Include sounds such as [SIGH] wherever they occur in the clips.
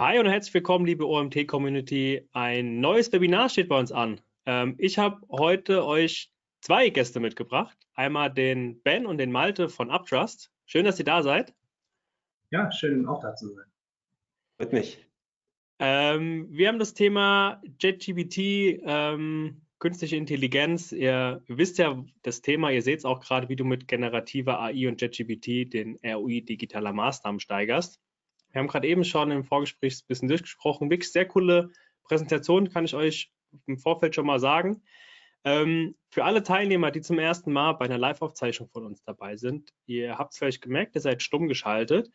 Hi und herzlich willkommen, liebe OMT-Community. Ein neues Webinar steht bei uns an. Ähm, ich habe heute euch zwei Gäste mitgebracht. Einmal den Ben und den Malte von Uptrust. Schön, dass ihr da seid. Ja, schön auch da zu sein. Mit mich. Ähm, wir haben das Thema JetGPT, ähm, künstliche Intelligenz. Ihr wisst ja das Thema, ihr seht es auch gerade, wie du mit generativer AI und JetGPT den ROI digitaler Maßnahmen steigerst. Wir haben gerade eben schon im Vorgespräch ein bisschen durchgesprochen. Wirklich sehr coole Präsentation, kann ich euch im Vorfeld schon mal sagen. Ähm, für alle Teilnehmer, die zum ersten Mal bei einer Live-Aufzeichnung von uns dabei sind, ihr habt es vielleicht gemerkt, ihr seid stumm geschaltet,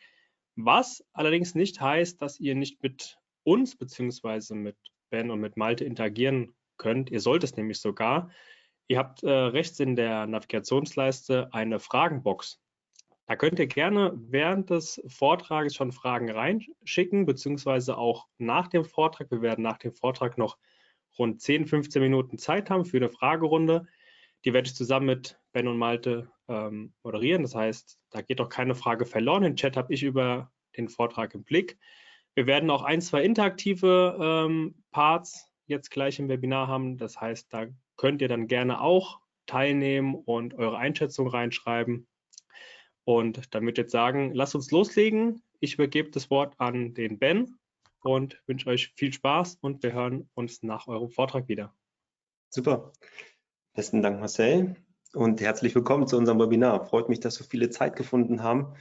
was allerdings nicht heißt, dass ihr nicht mit uns beziehungsweise mit Ben und mit Malte interagieren könnt. Ihr sollt es nämlich sogar. Ihr habt äh, rechts in der Navigationsleiste eine Fragenbox. Da könnt ihr gerne während des Vortrages schon Fragen reinschicken, beziehungsweise auch nach dem Vortrag. Wir werden nach dem Vortrag noch rund 10, 15 Minuten Zeit haben für eine Fragerunde. Die werde ich zusammen mit Ben und Malte ähm, moderieren. Das heißt, da geht auch keine Frage verloren. Den Chat habe ich über den Vortrag im Blick. Wir werden auch ein, zwei interaktive ähm, Parts jetzt gleich im Webinar haben. Das heißt, da könnt ihr dann gerne auch teilnehmen und eure Einschätzung reinschreiben. Und damit jetzt sagen, lasst uns loslegen. Ich übergebe das Wort an den Ben und wünsche euch viel Spaß und wir hören uns nach eurem Vortrag wieder. Super. Besten Dank, Marcel. Und herzlich willkommen zu unserem Webinar. Freut mich, dass so viele Zeit gefunden haben,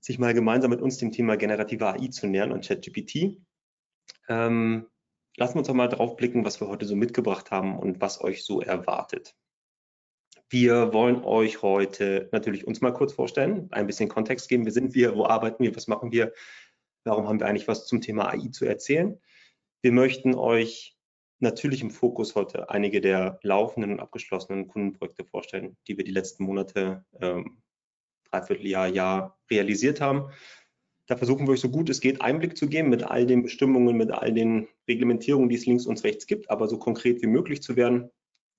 sich mal gemeinsam mit uns dem Thema generative AI zu nähern und ChatGPT. Ähm, lassen wir uns doch mal drauf blicken, was wir heute so mitgebracht haben und was euch so erwartet. Wir wollen euch heute natürlich uns mal kurz vorstellen, ein bisschen Kontext geben. Wer sind wir? Wo arbeiten wir? Was machen wir? Warum haben wir eigentlich was zum Thema AI zu erzählen? Wir möchten euch natürlich im Fokus heute einige der laufenden und abgeschlossenen Kundenprojekte vorstellen, die wir die letzten Monate, ähm, Dreivierteljahr, Jahr realisiert haben. Da versuchen wir euch so gut es geht Einblick zu geben mit all den Bestimmungen, mit all den Reglementierungen, die es links und rechts gibt, aber so konkret wie möglich zu werden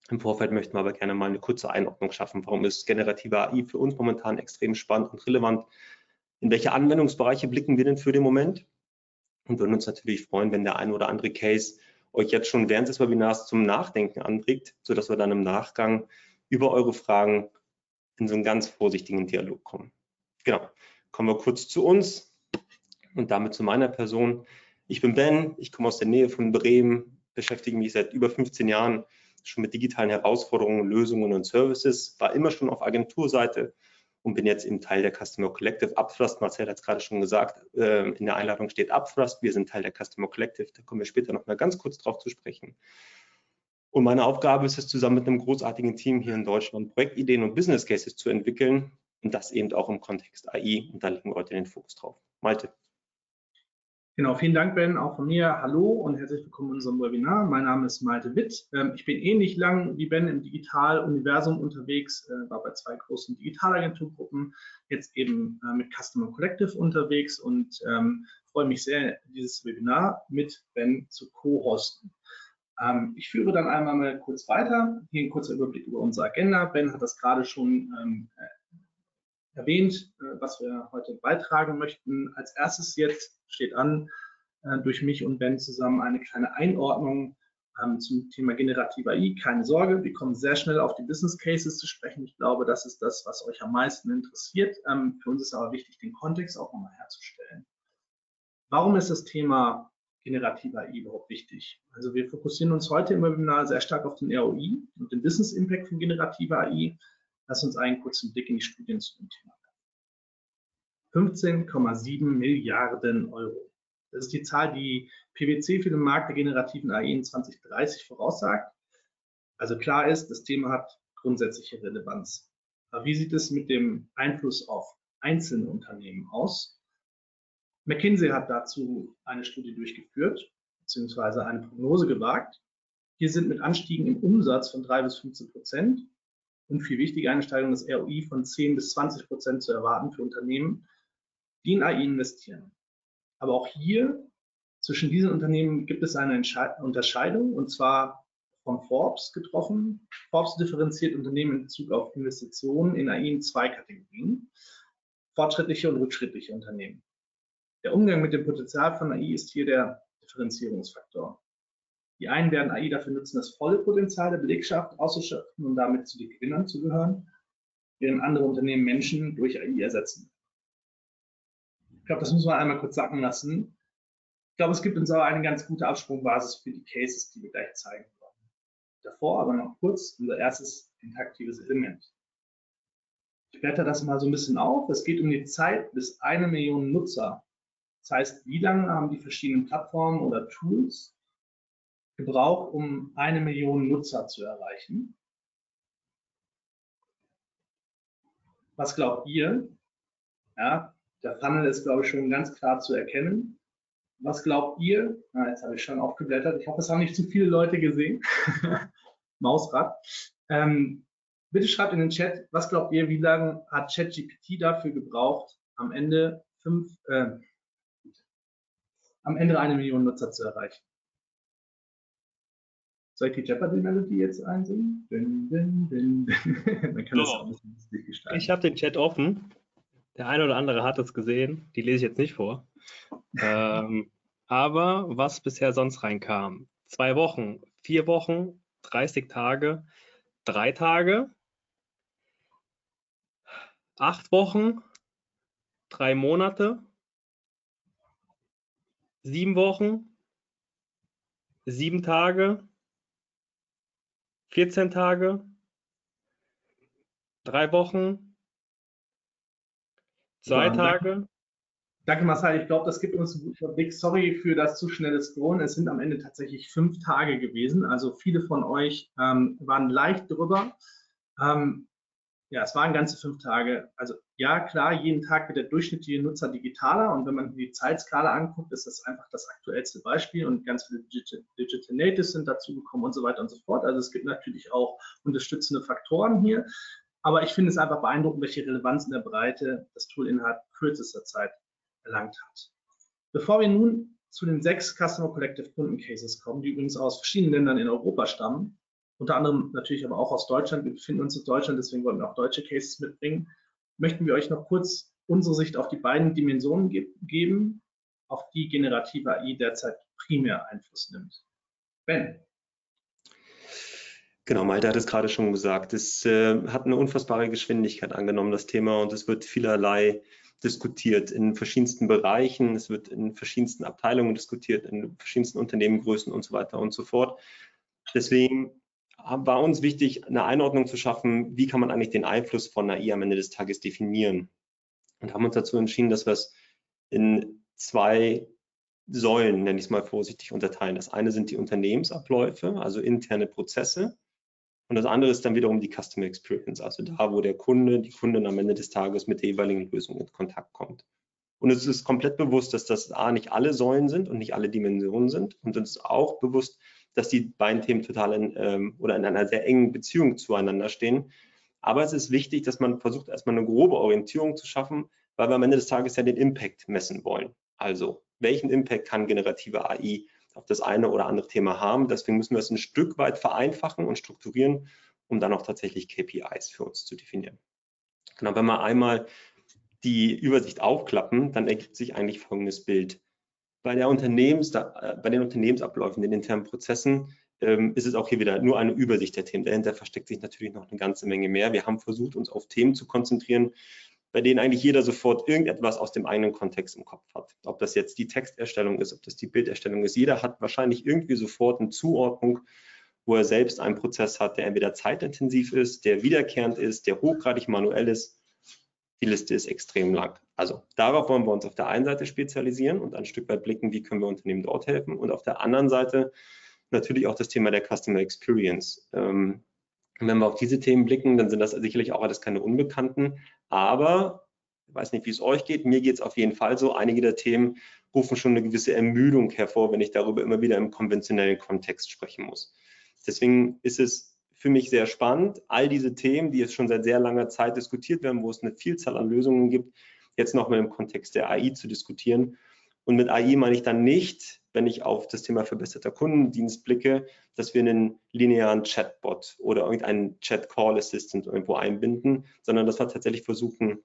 im Vorfeld möchten wir aber gerne mal eine kurze Einordnung schaffen. Warum ist generative AI für uns momentan extrem spannend und relevant? In welche Anwendungsbereiche blicken wir denn für den Moment? Und würden uns natürlich freuen, wenn der ein oder andere Case euch jetzt schon während des Webinars zum Nachdenken anregt, sodass wir dann im Nachgang über eure Fragen in so einen ganz vorsichtigen Dialog kommen. Genau, kommen wir kurz zu uns und damit zu meiner Person. Ich bin Ben, ich komme aus der Nähe von Bremen, beschäftige mich seit über 15 Jahren schon mit digitalen Herausforderungen, Lösungen und Services, war immer schon auf Agenturseite und bin jetzt eben Teil der Customer Collective. Upthrust, Marcel hat es gerade schon gesagt, äh, in der Einladung steht Upthrust, wir sind Teil der Customer Collective, da kommen wir später noch mal ganz kurz drauf zu sprechen. Und meine Aufgabe ist es, zusammen mit einem großartigen Team hier in Deutschland Projektideen und Business Cases zu entwickeln und das eben auch im Kontext AI. Und da legen wir heute den Fokus drauf. Malte. Genau, vielen Dank, Ben, auch von mir. Hallo und herzlich willkommen in unserem Webinar. Mein Name ist Malte Witt. Ähm, ich bin ähnlich lang wie Ben im Digitaluniversum unterwegs, äh, war bei zwei großen Digitalagenturgruppen, jetzt eben äh, mit Customer Collective unterwegs und ähm, freue mich sehr, dieses Webinar mit Ben zu co-hosten. Ähm, ich führe dann einmal mal kurz weiter. Hier ein kurzer Überblick über unsere Agenda. Ben hat das gerade schon erwähnt, äh, was wir heute beitragen möchten. Als erstes jetzt steht an, äh, durch mich und Ben zusammen eine kleine Einordnung ähm, zum Thema generative AI. Keine Sorge, wir kommen sehr schnell auf die Business Cases zu sprechen. Ich glaube, das ist das, was euch am meisten interessiert. Ähm, für uns ist aber wichtig, den Kontext auch nochmal herzustellen. Warum ist das Thema generative AI überhaupt wichtig? Also wir fokussieren uns heute im Webinar sehr stark auf den ROI und den Business Impact von generative AI. Lass uns einen kurzen Blick in die Studien zu dem Thema werfen. 15,7 Milliarden Euro. Das ist die Zahl, die PwC für den Markt der generativen AI in 2030 voraussagt. Also klar ist, das Thema hat grundsätzliche Relevanz. Aber wie sieht es mit dem Einfluss auf einzelne Unternehmen aus? McKinsey hat dazu eine Studie durchgeführt, beziehungsweise eine Prognose gewagt. Hier sind mit Anstiegen im Umsatz von 3 bis 15 Prozent und viel wichtiger eine Steigerung des ROI von 10 bis 20 Prozent zu erwarten für Unternehmen, die in AI investieren. Aber auch hier zwischen diesen Unternehmen gibt es eine Unterscheidung und zwar von Forbes getroffen. Forbes differenziert Unternehmen in Bezug auf Investitionen in AI in zwei Kategorien. Fortschrittliche und rückschrittliche Unternehmen. Der Umgang mit dem Potenzial von AI ist hier der Differenzierungsfaktor. Die einen werden AI dafür nutzen, das volle Potenzial der Belegschaft auszuschöpfen und damit zu den Gewinnern zu gehören, während andere Unternehmen Menschen durch AI ersetzen. Ich glaube, das muss man einmal kurz sacken lassen. Ich glaube, es gibt uns aber eine ganz gute Absprungbasis für die Cases, die wir gleich zeigen wollen. Davor aber noch kurz unser erstes interaktives Element. Ich blätter das mal so ein bisschen auf. Es geht um die Zeit bis eine Million Nutzer. Das heißt, wie lange haben die verschiedenen Plattformen oder Tools gebraucht, um eine Million Nutzer zu erreichen? Was glaubt ihr? Ja, der Funnel ist, glaube ich, schon ganz klar zu erkennen. Was glaubt ihr? Na, jetzt habe ich schon aufgeblättert. Ich hoffe, es haben nicht zu viele Leute gesehen. [LAUGHS] Mausrad. Ähm, bitte schreibt in den Chat, was glaubt ihr, wie lange hat ChatGPT dafür gebraucht, am Ende fünf, äh, am Ende eine Million Nutzer zu erreichen? Soll ich die Jeopardy-Melodie jetzt einsingen? Din, din, din, Dann kann so. das auch ein bisschen lustig gestalten. Ich habe den Chat offen. Der eine oder andere hat es gesehen. Die lese ich jetzt nicht vor. [LAUGHS] ähm, aber was bisher sonst reinkam? Zwei Wochen, vier Wochen, 30 Tage, drei Tage, acht Wochen, drei Monate, sieben Wochen, sieben Tage, 14 Tage, drei Wochen, zwei ja, Tage. Danke, Marcel. Ich glaube, das gibt uns einen guten Überblick. Sorry für das zu schnelle Scrollen. Es sind am Ende tatsächlich fünf Tage gewesen. Also viele von euch ähm, waren leicht drüber. Ähm, ja, es waren ganze fünf Tage. Also ja, klar, jeden Tag wird der durchschnittliche Nutzer digitaler und wenn man die Zeitskala anguckt, ist das einfach das aktuellste Beispiel und ganz viele Digital, Digital Natives sind dazu gekommen und so weiter und so fort. Also es gibt natürlich auch unterstützende Faktoren hier, aber ich finde es einfach beeindruckend, welche Relevanz in der Breite das Tool innerhalb kürzester Zeit erlangt hat. Bevor wir nun zu den sechs Customer Collective Kunden Cases kommen, die übrigens aus verschiedenen Ländern in Europa stammen, unter anderem natürlich aber auch aus Deutschland. Wir befinden uns in Deutschland, deswegen wollen wir auch deutsche Cases mitbringen. Möchten wir euch noch kurz unsere Sicht auf die beiden Dimensionen ge geben, auf die generative AI derzeit primär Einfluss nimmt. Ben. Genau, Malte hat es gerade schon gesagt. Es äh, hat eine unfassbare Geschwindigkeit angenommen, das Thema, und es wird vielerlei diskutiert in verschiedensten Bereichen. Es wird in verschiedensten Abteilungen diskutiert, in verschiedensten Unternehmengrößen und so weiter und so fort. Deswegen war uns wichtig, eine Einordnung zu schaffen, wie kann man eigentlich den Einfluss von AI am Ende des Tages definieren. Und haben uns dazu entschieden, dass wir es in zwei Säulen, nenne ich es mal vorsichtig, unterteilen. Das eine sind die Unternehmensabläufe, also interne Prozesse. Und das andere ist dann wiederum die Customer Experience, also da, wo der Kunde, die Kundin am Ende des Tages mit der jeweiligen Lösung in Kontakt kommt. Und es ist komplett bewusst, dass das A nicht alle Säulen sind und nicht alle Dimensionen sind. Und uns ist auch bewusst, dass die beiden Themen total in, ähm, oder in einer sehr engen Beziehung zueinander stehen. Aber es ist wichtig, dass man versucht, erstmal eine grobe Orientierung zu schaffen, weil wir am Ende des Tages ja den Impact messen wollen. Also, welchen Impact kann generative AI auf das eine oder andere Thema haben? Deswegen müssen wir es ein Stück weit vereinfachen und strukturieren, um dann auch tatsächlich KPIs für uns zu definieren. Genau, wenn wir einmal die Übersicht aufklappen, dann ergibt sich eigentlich folgendes Bild bei, der Unternehmens, bei den Unternehmensabläufen, den internen Prozessen, ähm, ist es auch hier wieder nur eine Übersicht der Themen. Dahinter versteckt sich natürlich noch eine ganze Menge mehr. Wir haben versucht, uns auf Themen zu konzentrieren, bei denen eigentlich jeder sofort irgendetwas aus dem eigenen Kontext im Kopf hat. Ob das jetzt die Texterstellung ist, ob das die Bilderstellung ist. Jeder hat wahrscheinlich irgendwie sofort eine Zuordnung, wo er selbst einen Prozess hat, der entweder zeitintensiv ist, der wiederkehrend ist, der hochgradig manuell ist die Liste ist extrem lang. Also darauf wollen wir uns auf der einen Seite spezialisieren und ein Stück weit blicken, wie können wir Unternehmen dort helfen. Und auf der anderen Seite natürlich auch das Thema der Customer Experience. Ähm, wenn wir auf diese Themen blicken, dann sind das sicherlich auch alles keine Unbekannten. Aber ich weiß nicht, wie es euch geht. Mir geht es auf jeden Fall so. Einige der Themen rufen schon eine gewisse Ermüdung hervor, wenn ich darüber immer wieder im konventionellen Kontext sprechen muss. Deswegen ist es für mich sehr spannend, all diese Themen, die jetzt schon seit sehr langer Zeit diskutiert werden, wo es eine Vielzahl an Lösungen gibt, jetzt nochmal im Kontext der AI zu diskutieren. Und mit AI meine ich dann nicht, wenn ich auf das Thema verbesserter Kundendienst blicke, dass wir einen linearen Chatbot oder irgendeinen Chat-Call-Assistant irgendwo einbinden, sondern dass wir tatsächlich versuchen,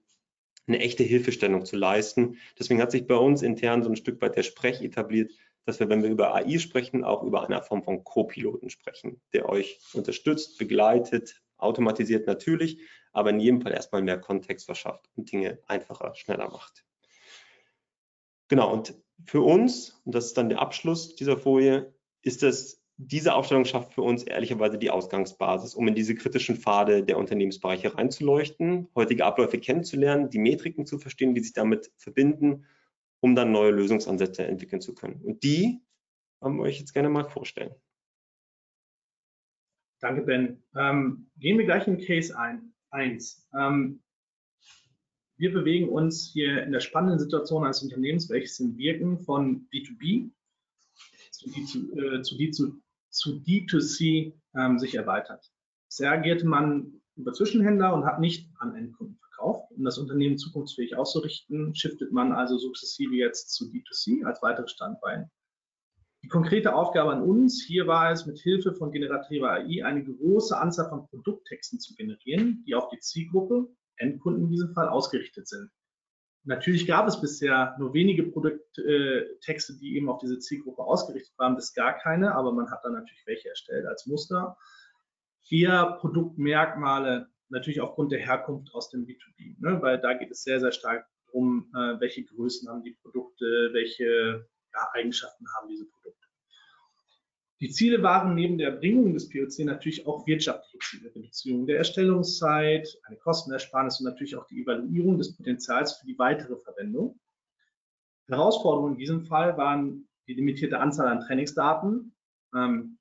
eine echte Hilfestellung zu leisten. Deswegen hat sich bei uns intern so ein Stück weit der Sprech etabliert, dass wir, wenn wir über AI sprechen, auch über eine Form von Co-Piloten sprechen, der euch unterstützt, begleitet, automatisiert natürlich, aber in jedem Fall erstmal mehr Kontext verschafft und Dinge einfacher, schneller macht. Genau, und für uns, und das ist dann der Abschluss dieser Folie, ist es, diese Aufstellung schafft für uns ehrlicherweise die Ausgangsbasis, um in diese kritischen Pfade der Unternehmensbereiche reinzuleuchten, heutige Abläufe kennenzulernen, die Metriken zu verstehen, die sich damit verbinden, um dann neue Lösungsansätze entwickeln zu können. Und die wollen wir euch jetzt gerne mal vorstellen. Danke, Ben. Ähm, gehen wir gleich in Case ein. eins. Ähm, wir bewegen uns hier in der spannenden Situation eines Unternehmens, welches im Wirken von B2B zu, D, zu, äh, zu, D, zu, zu D2C ähm, sich erweitert. Bisher agierte man über Zwischenhändler und hat nicht an Endkunden verkauft. Um das Unternehmen zukunftsfähig auszurichten, shiftet man also sukzessive jetzt zu D2C als weiteres Standbein. Die konkrete Aufgabe an uns hier war es, mit Hilfe von generativer AI eine große Anzahl von Produkttexten zu generieren, die auf die Zielgruppe Endkunden in diesem Fall ausgerichtet sind. Natürlich gab es bisher nur wenige Produkttexte, die eben auf diese Zielgruppe ausgerichtet waren, bis gar keine, aber man hat dann natürlich welche erstellt als Muster. Vier Produktmerkmale, natürlich aufgrund der Herkunft aus dem B2B, ne, weil da geht es sehr, sehr stark darum, äh, welche Größen haben die Produkte, welche ja, Eigenschaften haben diese Produkte. Die Ziele waren neben der Erbringung des POC natürlich auch wirtschaftliche Ziele, Reduzierung der Erstellungszeit, eine Kostenersparnis und natürlich auch die Evaluierung des Potenzials für die weitere Verwendung. Herausforderungen in diesem Fall waren die limitierte Anzahl an Trainingsdaten, ähm,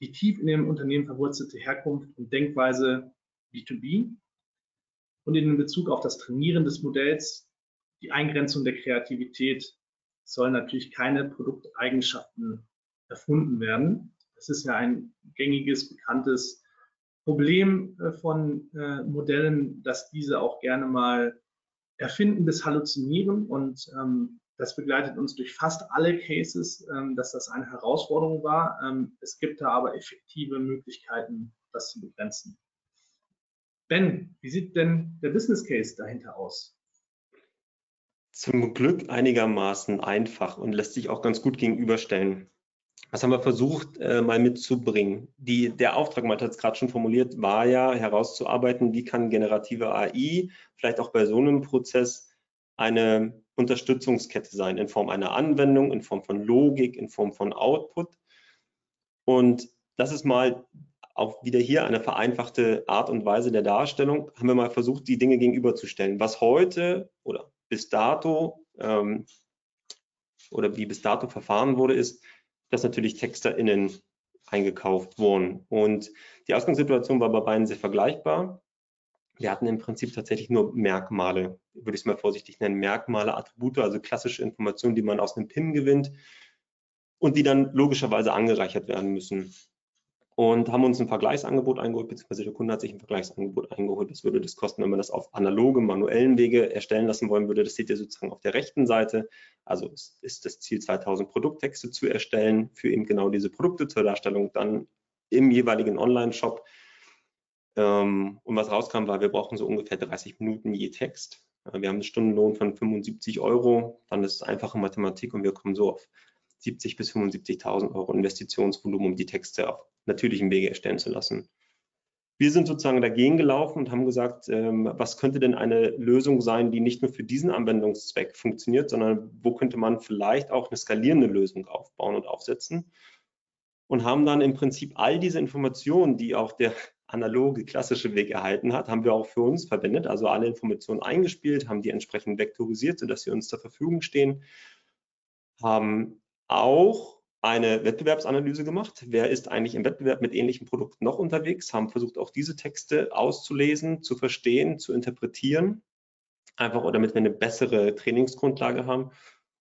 die tief in dem Unternehmen verwurzelte Herkunft und Denkweise B2B und in Bezug auf das Trainieren des Modells die Eingrenzung der Kreativität soll natürlich keine Produkteigenschaften erfunden werden. Das ist ja ein gängiges, bekanntes Problem äh, von äh, Modellen, dass diese auch gerne mal erfinden bis halluzinieren und ähm, das begleitet uns durch fast alle Cases, ähm, dass das eine Herausforderung war. Ähm, es gibt da aber effektive Möglichkeiten, das zu begrenzen. Ben, wie sieht denn der Business Case dahinter aus? Zum Glück einigermaßen einfach und lässt sich auch ganz gut gegenüberstellen. Was haben wir versucht, äh, mal mitzubringen? Die, der Auftrag, man hat es gerade schon formuliert, war ja herauszuarbeiten, wie kann generative AI vielleicht auch bei so einem Prozess eine Unterstützungskette sein, in Form einer Anwendung, in Form von Logik, in Form von Output. Und das ist mal auch wieder hier eine vereinfachte Art und Weise der Darstellung, haben wir mal versucht, die Dinge gegenüberzustellen. Was heute oder bis dato ähm, oder wie bis dato verfahren wurde, ist, dass natürlich TexterInnen eingekauft wurden. Und die Ausgangssituation war bei beiden sehr vergleichbar. Wir hatten im Prinzip tatsächlich nur Merkmale, würde ich es mal vorsichtig nennen, Merkmale, Attribute, also klassische Informationen, die man aus einem PIM gewinnt und die dann logischerweise angereichert werden müssen und haben uns ein Vergleichsangebot eingeholt, beziehungsweise der Kunde hat sich ein Vergleichsangebot eingeholt. Was würde das kosten, wenn man das auf analoge, manuellen Wege erstellen lassen wollen würde? Das seht ihr sozusagen auf der rechten Seite. Also ist das Ziel, 2000 Produkttexte zu erstellen für eben genau diese Produkte zur Darstellung dann im jeweiligen Online-Shop. Ähm, und was rauskam, war, wir brauchen so ungefähr 30 Minuten je Text. Wir haben einen Stundenlohn von 75 Euro. Dann ist es einfache Mathematik und wir kommen so auf 70 bis 75.000 Euro Investitionsvolumen, um die Texte auf natürlichem Wege erstellen zu lassen. Wir sind sozusagen dagegen gelaufen und haben gesagt, ähm, was könnte denn eine Lösung sein, die nicht nur für diesen Anwendungszweck funktioniert, sondern wo könnte man vielleicht auch eine skalierende Lösung aufbauen und aufsetzen? Und haben dann im Prinzip all diese Informationen, die auch der analoge, klassische Weg erhalten hat, haben wir auch für uns verwendet, also alle Informationen eingespielt, haben die entsprechend vektorisiert, sodass sie uns zur Verfügung stehen, haben auch eine Wettbewerbsanalyse gemacht. Wer ist eigentlich im Wettbewerb mit ähnlichen Produkten noch unterwegs? Haben versucht, auch diese Texte auszulesen, zu verstehen, zu interpretieren, einfach damit wir eine bessere Trainingsgrundlage haben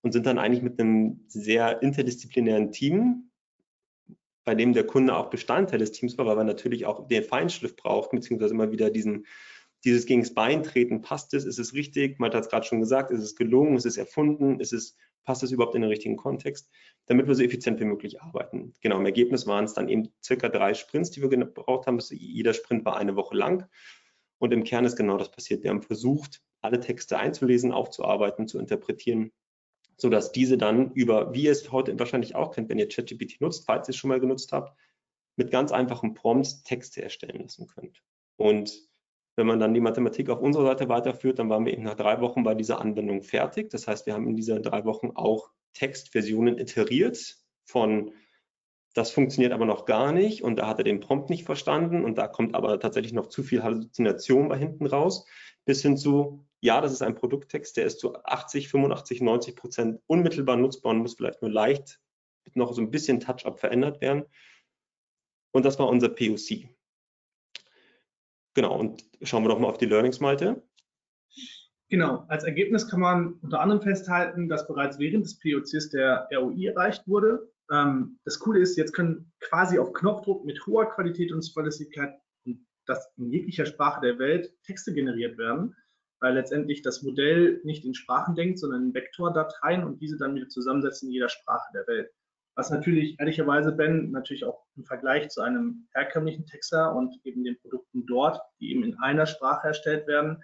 und sind dann eigentlich mit einem sehr interdisziplinären Team, bei dem der Kunde auch Bestandteil des Teams war, weil er natürlich auch den Feinschliff braucht, beziehungsweise immer wieder diesen, dieses gegens Bein treten, passt es, ist es richtig, man hat es gerade schon gesagt, ist es gelungen, ist es erfunden, ist es passt es überhaupt in den richtigen Kontext, damit wir so effizient wie möglich arbeiten. Genau, im Ergebnis waren es dann eben circa drei Sprints, die wir gebraucht haben. Jeder Sprint war eine Woche lang. Und im Kern ist genau das passiert. Wir haben versucht, alle Texte einzulesen, aufzuarbeiten, zu interpretieren, sodass diese dann über, wie ihr es heute wahrscheinlich auch kennt, wenn ihr ChatGPT nutzt, falls ihr es schon mal genutzt habt, mit ganz einfachen Prompts Texte erstellen lassen könnt. Und wenn man dann die Mathematik auf unserer Seite weiterführt, dann waren wir eben nach drei Wochen bei dieser Anwendung fertig. Das heißt, wir haben in diesen drei Wochen auch Textversionen iteriert von das funktioniert aber noch gar nicht und da hat er den Prompt nicht verstanden und da kommt aber tatsächlich noch zu viel Halluzination bei hinten raus, bis hin zu, ja, das ist ein Produkttext, der ist zu 80, 85, 90 Prozent unmittelbar nutzbar und muss vielleicht nur leicht noch so ein bisschen Touch-up verändert werden. Und das war unser POC. Genau, und schauen wir doch mal auf die Learnings, Malte. Genau, als Ergebnis kann man unter anderem festhalten, dass bereits während des POCs der ROI erreicht wurde. Ähm, das Coole ist, jetzt können quasi auf Knopfdruck mit hoher Qualität und Zuverlässigkeit und das in jeglicher Sprache der Welt Texte generiert werden, weil letztendlich das Modell nicht in Sprachen denkt, sondern in Vektordateien und diese dann wieder zusammensetzen in jeder Sprache der Welt. Was natürlich ehrlicherweise, Ben, natürlich auch im Vergleich zu einem herkömmlichen Texter und eben den Produkten dort, die eben in einer Sprache erstellt werden,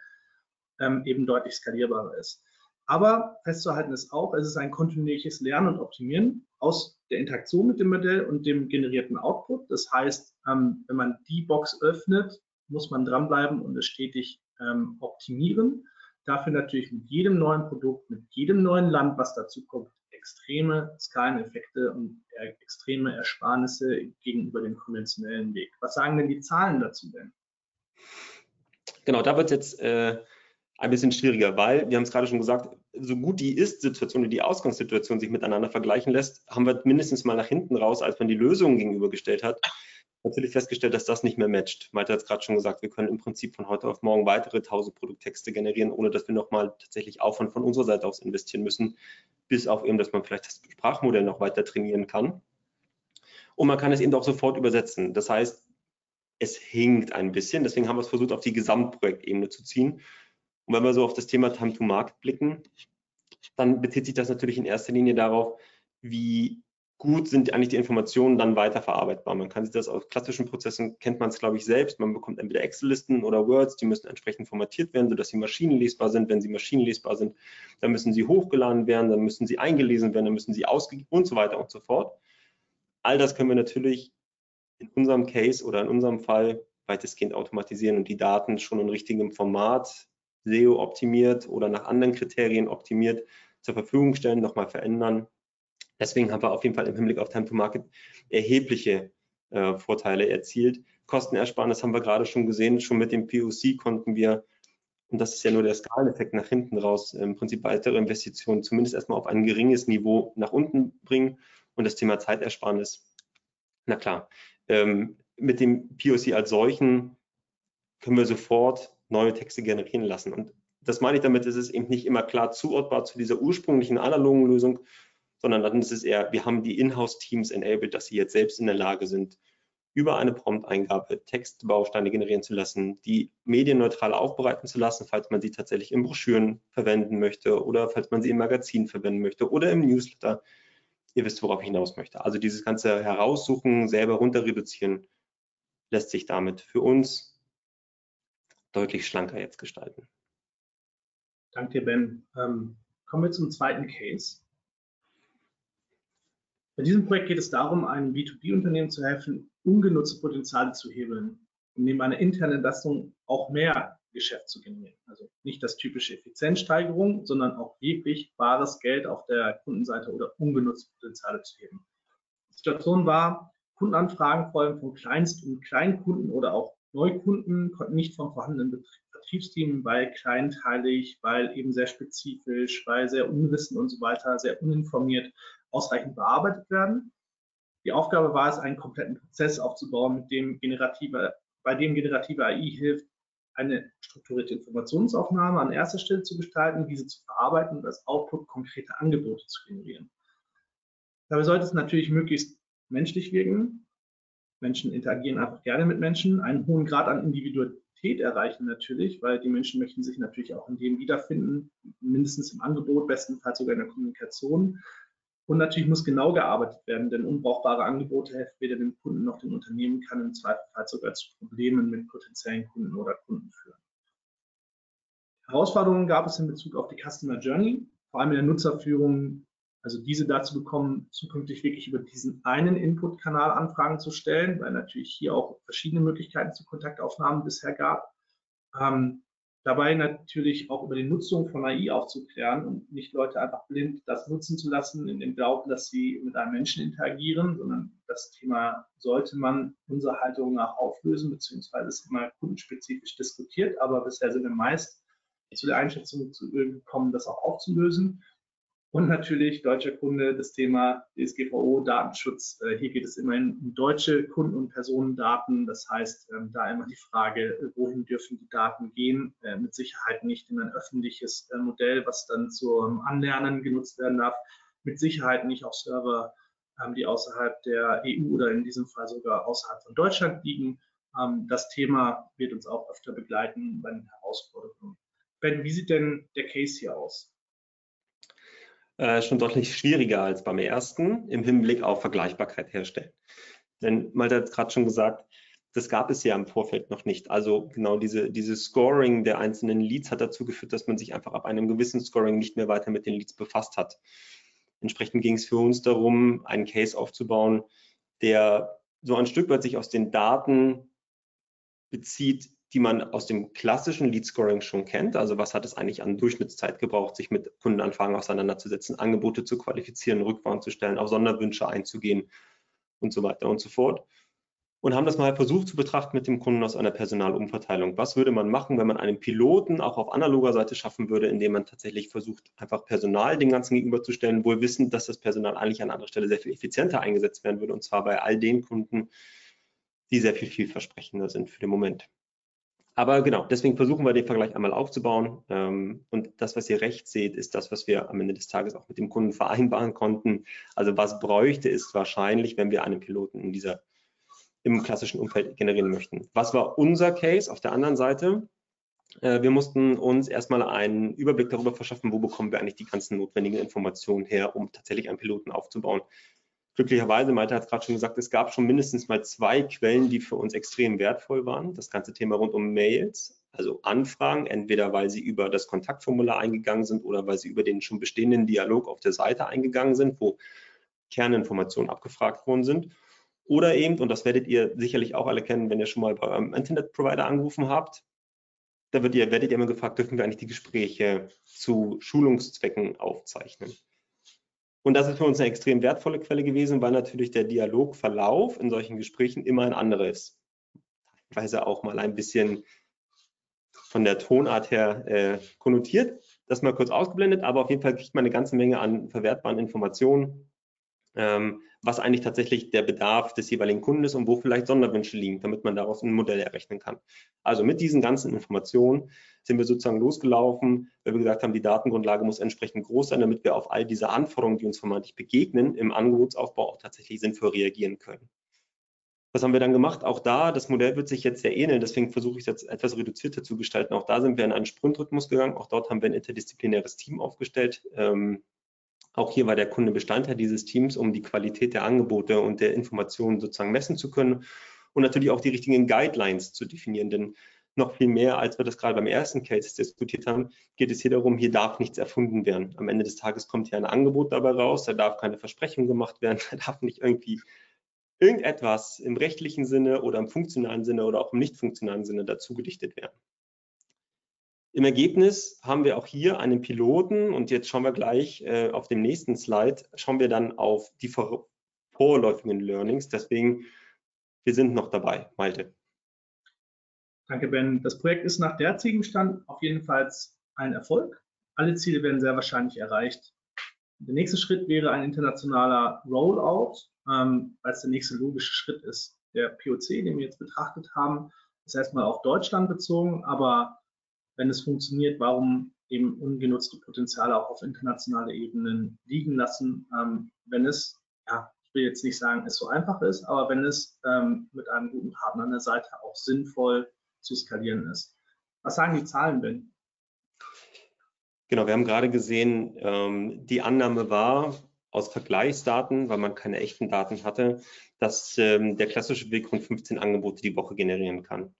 ähm, eben deutlich skalierbarer ist. Aber festzuhalten ist auch, es ist ein kontinuierliches Lernen und Optimieren aus der Interaktion mit dem Modell und dem generierten Output. Das heißt, ähm, wenn man die Box öffnet, muss man dranbleiben und es stetig ähm, optimieren. Dafür natürlich mit jedem neuen Produkt, mit jedem neuen Land, was dazu kommt, extreme Skaleneffekte und extreme Ersparnisse gegenüber dem konventionellen Weg. Was sagen denn die Zahlen dazu denn? Genau, da wird jetzt äh, ein bisschen schwieriger, weil, wir haben es gerade schon gesagt, so gut die Ist-Situation und die Ausgangssituation sich miteinander vergleichen lässt, haben wir mindestens mal nach hinten raus, als man die Lösungen gegenübergestellt hat, natürlich festgestellt, dass das nicht mehr matcht. Malte hat es gerade schon gesagt, wir können im Prinzip von heute auf morgen weitere 1000 Produkttexte generieren, ohne dass wir nochmal tatsächlich Aufwand von unserer Seite aus investieren müssen, bis auf eben, dass man vielleicht das Sprachmodell noch weiter trainieren kann. Und man kann es eben auch sofort übersetzen. Das heißt, es hinkt ein bisschen. Deswegen haben wir es versucht, auf die Gesamtprojektebene zu ziehen. Und wenn wir so auf das Thema Time to Market blicken, dann bezieht sich das natürlich in erster Linie darauf, wie gut sind eigentlich die Informationen dann weiterverarbeitbar. Man kann sich das aus klassischen Prozessen, kennt man es, glaube ich, selbst. Man bekommt entweder Excel-Listen oder Words, die müssen entsprechend formatiert werden, sodass sie maschinenlesbar sind. Wenn sie maschinenlesbar sind, dann müssen sie hochgeladen werden, dann müssen sie eingelesen werden, dann müssen sie ausgegeben und so weiter und so fort. All das können wir natürlich in unserem Case oder in unserem Fall weitestgehend automatisieren und die Daten schon in richtigem Format, SEO optimiert oder nach anderen Kriterien optimiert zur Verfügung stellen, nochmal verändern Deswegen haben wir auf jeden Fall im Hinblick auf Time to Market erhebliche äh, Vorteile erzielt. Kostenersparnis haben wir gerade schon gesehen, schon mit dem POC konnten wir, und das ist ja nur der Skaleneffekt nach hinten raus, im Prinzip weitere Investitionen zumindest erstmal auf ein geringes Niveau nach unten bringen. Und das Thema Zeitersparnis, na klar, ähm, mit dem POC als solchen können wir sofort neue Texte generieren lassen. Und das meine ich damit, ist es eben nicht immer klar zuordbar zu dieser ursprünglichen analogen Lösung, sondern dann ist es eher, wir haben die Inhouse-Teams enabled, dass sie jetzt selbst in der Lage sind, über eine Prompt-Eingabe Textbausteine generieren zu lassen, die medienneutral aufbereiten zu lassen, falls man sie tatsächlich in Broschüren verwenden möchte oder falls man sie im Magazin verwenden möchte oder im Newsletter. Ihr wisst, worauf ich hinaus möchte. Also dieses ganze Heraussuchen, selber runter reduzieren, lässt sich damit für uns deutlich schlanker jetzt gestalten. Danke dir, Ben. Ähm, kommen wir zum zweiten Case. Bei diesem Projekt geht es darum, einem B2B-Unternehmen zu helfen, ungenutzte Potenziale zu hebeln, um neben einer internen Entlastung auch mehr Geschäft zu generieren. Also nicht das typische Effizienzsteigerung, sondern auch wirklich bares Geld auf der Kundenseite oder ungenutzte Potenziale zu heben. Die Situation war, Kundenanfragen vor allem von Kleinst- und Kleinkunden oder auch Neukunden konnten nicht vom vorhandenen Vertriebsteam, weil kleinteilig, weil eben sehr spezifisch, weil sehr unwissend und so weiter, sehr uninformiert ausreichend bearbeitet werden. Die Aufgabe war es, einen kompletten Prozess aufzubauen, mit dem generative, bei dem generative AI hilft, eine strukturierte Informationsaufnahme an erster Stelle zu gestalten, diese zu verarbeiten und als Output konkrete Angebote zu generieren. Dabei sollte es natürlich möglichst menschlich wirken. Menschen interagieren einfach gerne mit Menschen, einen hohen Grad an Individualität erreichen natürlich, weil die Menschen möchten sich natürlich auch in dem wiederfinden, mindestens im Angebot, bestenfalls sogar in der Kommunikation. Und natürlich muss genau gearbeitet werden, denn unbrauchbare Angebote helfen weder dem Kunden noch dem Unternehmen, kann im Zweifelsfall sogar zu Problemen mit potenziellen Kunden oder Kunden führen. Herausforderungen gab es in Bezug auf die Customer Journey, vor allem in der Nutzerführung, also diese dazu bekommen, zukünftig wirklich über diesen einen Input-Kanal Anfragen zu stellen, weil natürlich hier auch verschiedene Möglichkeiten zu Kontaktaufnahmen bisher gab. Ähm, Dabei natürlich auch über die Nutzung von AI aufzuklären und nicht Leute einfach blind das nutzen zu lassen, in dem Glauben, dass sie mit einem Menschen interagieren, sondern das Thema sollte man unserer Haltung nach auflösen, beziehungsweise ist immer kundenspezifisch diskutiert, aber bisher sind wir meist zu der Einschätzung gekommen, das auch aufzulösen. Und natürlich deutscher Kunde, das Thema DSGVO, Datenschutz. Äh, hier geht es immerhin um deutsche Kunden- und Personendaten. Das heißt, ähm, da immer die Frage, äh, wohin dürfen die Daten gehen? Äh, mit Sicherheit nicht in ein öffentliches Modell, was dann zum Anlernen genutzt werden darf. Mit Sicherheit nicht auf Server, ähm, die außerhalb der EU oder in diesem Fall sogar außerhalb von Deutschland liegen. Ähm, das Thema wird uns auch öfter begleiten bei den Herausforderungen. Ben, wie sieht denn der Case hier aus? Äh, schon deutlich schwieriger als beim ersten im Hinblick auf Vergleichbarkeit herstellen. Denn Malte hat gerade schon gesagt, das gab es ja im Vorfeld noch nicht. Also genau diese, dieses Scoring der einzelnen Leads hat dazu geführt, dass man sich einfach ab einem gewissen Scoring nicht mehr weiter mit den Leads befasst hat. Entsprechend ging es für uns darum, einen Case aufzubauen, der so ein Stück weit sich aus den Daten bezieht, die man aus dem klassischen Lead Scoring schon kennt. Also was hat es eigentlich an Durchschnittszeit gebraucht, sich mit Kundenanfragen auseinanderzusetzen, Angebote zu qualifizieren, Rückwand zu stellen, auf Sonderwünsche einzugehen und so weiter und so fort. Und haben das mal versucht zu betrachten mit dem Kunden aus einer Personalumverteilung. Was würde man machen, wenn man einen Piloten auch auf analoger Seite schaffen würde, indem man tatsächlich versucht, einfach Personal dem Ganzen gegenüberzustellen, wohl wissend, dass das Personal eigentlich an anderer Stelle sehr viel effizienter eingesetzt werden würde, und zwar bei all den Kunden, die sehr viel vielversprechender sind für den Moment. Aber genau, deswegen versuchen wir den Vergleich einmal aufzubauen. Ähm, und das, was ihr rechts seht, ist das, was wir am Ende des Tages auch mit dem Kunden vereinbaren konnten. Also was bräuchte ist wahrscheinlich, wenn wir einen Piloten in dieser, im klassischen Umfeld generieren möchten. Was war unser Case auf der anderen Seite? Äh, wir mussten uns erstmal einen Überblick darüber verschaffen, wo bekommen wir eigentlich die ganzen notwendigen Informationen her, um tatsächlich einen Piloten aufzubauen glücklicherweise, Malte hat es gerade schon gesagt, es gab schon mindestens mal zwei Quellen, die für uns extrem wertvoll waren. Das ganze Thema rund um Mails, also Anfragen, entweder weil sie über das Kontaktformular eingegangen sind oder weil sie über den schon bestehenden Dialog auf der Seite eingegangen sind, wo Kerninformationen abgefragt worden sind. Oder eben, und das werdet ihr sicherlich auch alle kennen, wenn ihr schon mal bei eurem Internetprovider angerufen habt, da ihr, werdet ihr immer gefragt, dürfen wir eigentlich die Gespräche zu Schulungszwecken aufzeichnen. Und das ist für uns eine extrem wertvolle Quelle gewesen, weil natürlich der Dialogverlauf in solchen Gesprächen immer ein anderer ist. Teilweise auch mal ein bisschen von der Tonart her äh, konnotiert. Das mal kurz ausgeblendet, aber auf jeden Fall kriegt man eine ganze Menge an verwertbaren Informationen, ähm, was eigentlich tatsächlich der Bedarf des jeweiligen Kunden ist und wo vielleicht Sonderwünsche liegen, damit man daraus ein Modell errechnen kann. Also mit diesen ganzen Informationen sind wir sozusagen losgelaufen, weil wir gesagt haben, die Datengrundlage muss entsprechend groß sein, damit wir auf all diese Anforderungen, die uns vermeintlich begegnen, im Angebotsaufbau auch tatsächlich sinnvoll reagieren können. Was haben wir dann gemacht? Auch da, das Modell wird sich jetzt sehr ähneln, deswegen versuche ich es jetzt etwas reduzierter zu gestalten. Auch da sind wir in einen Sprintrhythmus gegangen. Auch dort haben wir ein interdisziplinäres Team aufgestellt. Ähm, auch hier war der Kunde Bestandteil dieses Teams, um die Qualität der Angebote und der Informationen sozusagen messen zu können und natürlich auch die richtigen Guidelines zu definieren. Denn noch viel mehr, als wir das gerade beim ersten Case diskutiert haben, geht es hier darum, hier darf nichts erfunden werden. Am Ende des Tages kommt hier ein Angebot dabei raus, da darf keine Versprechung gemacht werden, [LAUGHS] da darf nicht irgendwie irgendetwas im rechtlichen Sinne oder im funktionalen Sinne oder auch im nicht funktionalen Sinne dazu gedichtet werden. Im Ergebnis haben wir auch hier einen Piloten und jetzt schauen wir gleich äh, auf dem nächsten Slide, schauen wir dann auf die vor vorläufigen Learnings. Deswegen, wir sind noch dabei, Malte. Danke, Ben. Das Projekt ist nach derzeitigem Stand auf jeden Fall ein Erfolg. Alle Ziele werden sehr wahrscheinlich erreicht. Der nächste Schritt wäre ein internationaler Rollout, ähm, weil es der nächste logische Schritt ist. Der POC, den wir jetzt betrachtet haben, ist erstmal auf Deutschland bezogen, aber wenn es funktioniert, warum eben ungenutzte Potenziale auch auf internationaler Ebene liegen lassen, ähm, wenn es, ja, ich will jetzt nicht sagen, es so einfach ist, aber wenn es ähm, mit einem guten Partner an der Seite auch sinnvoll zu skalieren ist. Was sagen die Zahlen, Ben? Genau, wir haben gerade gesehen, ähm, die Annahme war aus Vergleichsdaten, weil man keine echten Daten hatte, dass ähm, der klassische Weg rund 15 Angebote die Woche generieren kann.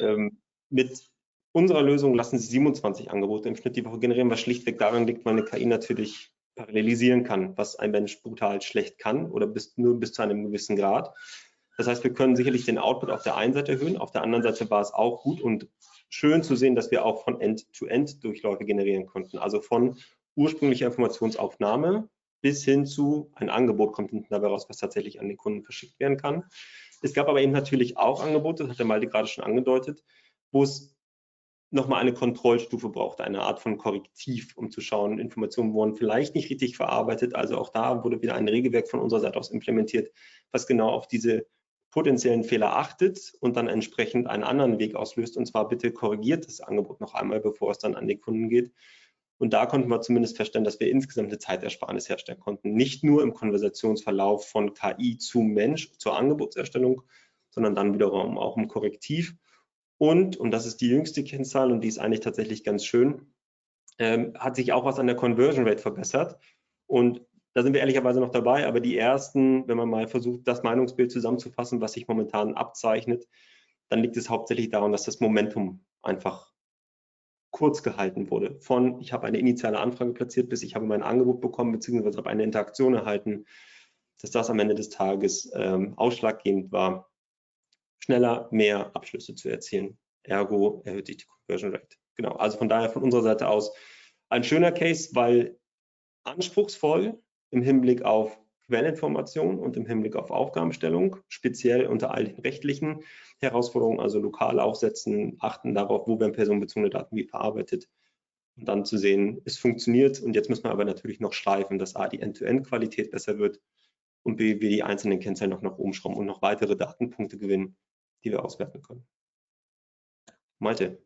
Ähm, mit unserer Lösung lassen Sie 27 Angebote im Schnitt die Woche generieren, was schlichtweg daran liegt, weil eine KI natürlich parallelisieren kann, was ein Mensch brutal schlecht kann oder bis, nur bis zu einem gewissen Grad. Das heißt, wir können sicherlich den Output auf der einen Seite erhöhen, auf der anderen Seite war es auch gut und schön zu sehen, dass wir auch von End-to-End Durchläufe generieren konnten. Also von ursprünglicher Informationsaufnahme bis hin zu ein Angebot kommt hinten dabei raus, was tatsächlich an den Kunden verschickt werden kann. Es gab aber eben natürlich auch Angebote, das hat der Malte gerade schon angedeutet, wo es nochmal eine Kontrollstufe braucht, eine Art von Korrektiv, um zu schauen, Informationen wurden vielleicht nicht richtig verarbeitet. Also auch da wurde wieder ein Regelwerk von unserer Seite aus implementiert, was genau auf diese potenziellen Fehler achtet und dann entsprechend einen anderen Weg auslöst. Und zwar bitte korrigiert das Angebot noch einmal, bevor es dann an den Kunden geht. Und da konnten wir zumindest feststellen, dass wir insgesamt eine Zeitersparnis herstellen konnten. Nicht nur im Konversationsverlauf von KI zu Mensch zur Angebotserstellung, sondern dann wiederum auch im Korrektiv. Und, und das ist die jüngste Kennzahl und die ist eigentlich tatsächlich ganz schön, ähm, hat sich auch was an der Conversion Rate verbessert. Und da sind wir ehrlicherweise noch dabei, aber die ersten, wenn man mal versucht, das Meinungsbild zusammenzufassen, was sich momentan abzeichnet, dann liegt es hauptsächlich daran, dass das Momentum einfach kurz gehalten wurde. Von ich habe eine initiale Anfrage platziert, bis ich habe mein Angebot bekommen, beziehungsweise habe eine Interaktion erhalten, dass das am Ende des Tages ähm, ausschlaggebend war, schneller mehr Abschlüsse zu erzielen. Ergo erhöht sich die Conversion Rate. Genau, also von daher von unserer Seite aus ein schöner Case, weil anspruchsvoll, im Hinblick auf Quellinformation und im Hinblick auf Aufgabenstellung, speziell unter all den rechtlichen Herausforderungen, also lokal aufsetzen, achten darauf, wo werden personenbezogene Daten wie verarbeitet und dann zu sehen, es funktioniert und jetzt müssen wir aber natürlich noch schleifen, dass A, die End-to-End-Qualität besser wird und B, wir die einzelnen Kennzahlen noch nach oben schrauben und noch weitere Datenpunkte gewinnen, die wir auswerten können. Malte.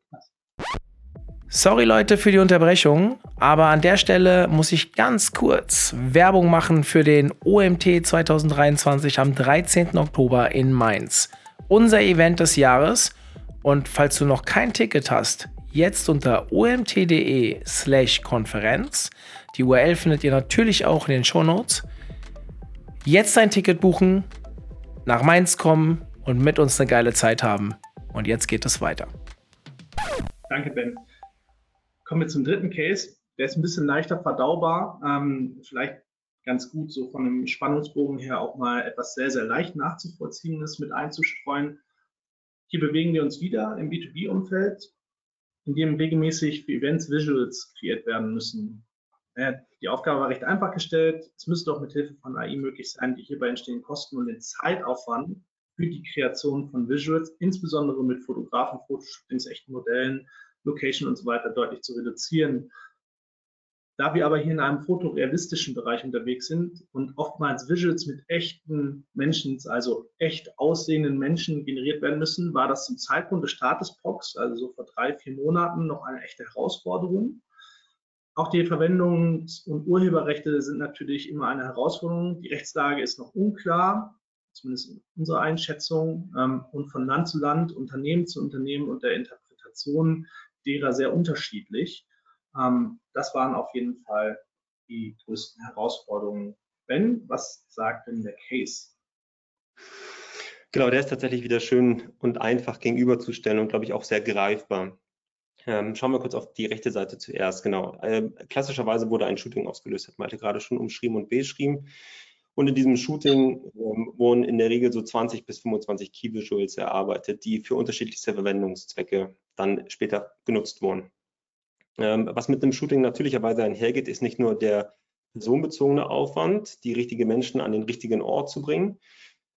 Sorry Leute für die Unterbrechung, aber an der Stelle muss ich ganz kurz Werbung machen für den OMT 2023 am 13. Oktober in Mainz. Unser Event des Jahres. Und falls du noch kein Ticket hast, jetzt unter omt.de slash Konferenz. Die URL findet ihr natürlich auch in den Show Notes. Jetzt ein Ticket buchen, nach Mainz kommen und mit uns eine geile Zeit haben. Und jetzt geht es weiter. Danke, Ben. Kommen wir zum dritten Case. Der ist ein bisschen leichter verdaubar. Ähm, vielleicht ganz gut, so von einem Spannungsbogen her auch mal etwas sehr, sehr leicht nachzuvollziehendes mit einzustreuen. Hier bewegen wir uns wieder im B2B-Umfeld, in dem regelmäßig für Events Visuals kreiert werden müssen. Äh, die Aufgabe war recht einfach gestellt. Es müsste auch mit Hilfe von AI möglich sein, die hierbei entstehenden Kosten und den Zeitaufwand für die Kreation von Visuals, insbesondere mit Fotografen, Fotoshootings, echten Modellen, Location und so weiter deutlich zu reduzieren. Da wir aber hier in einem fotorealistischen Bereich unterwegs sind und oftmals Visuals mit echten Menschen, also echt aussehenden Menschen generiert werden müssen, war das zum Zeitpunkt des Startes POX, also so vor drei, vier Monaten, noch eine echte Herausforderung. Auch die Verwendungs- und Urheberrechte sind natürlich immer eine Herausforderung. Die Rechtslage ist noch unklar, zumindest in unserer Einschätzung, ähm, und von Land zu Land, Unternehmen zu Unternehmen und der Interpretation derer sehr unterschiedlich. Ähm, das waren auf jeden Fall die größten Herausforderungen. Ben, was sagt denn der Case? Genau, der ist tatsächlich wieder schön und einfach gegenüberzustellen und glaube ich auch sehr greifbar. Ähm, schauen wir kurz auf die rechte Seite zuerst. Genau. Äh, klassischerweise wurde ein Shooting ausgelöst, hat Malte gerade schon umschrieben und beschrieben. Und in diesem Shooting ähm, wurden in der Regel so 20 bis 25 Key Visuals erarbeitet, die für unterschiedlichste Verwendungszwecke dann später genutzt wurden. Ähm, was mit einem Shooting natürlicherweise einhergeht, ist nicht nur der personenbezogene Aufwand, die richtigen Menschen an den richtigen Ort zu bringen,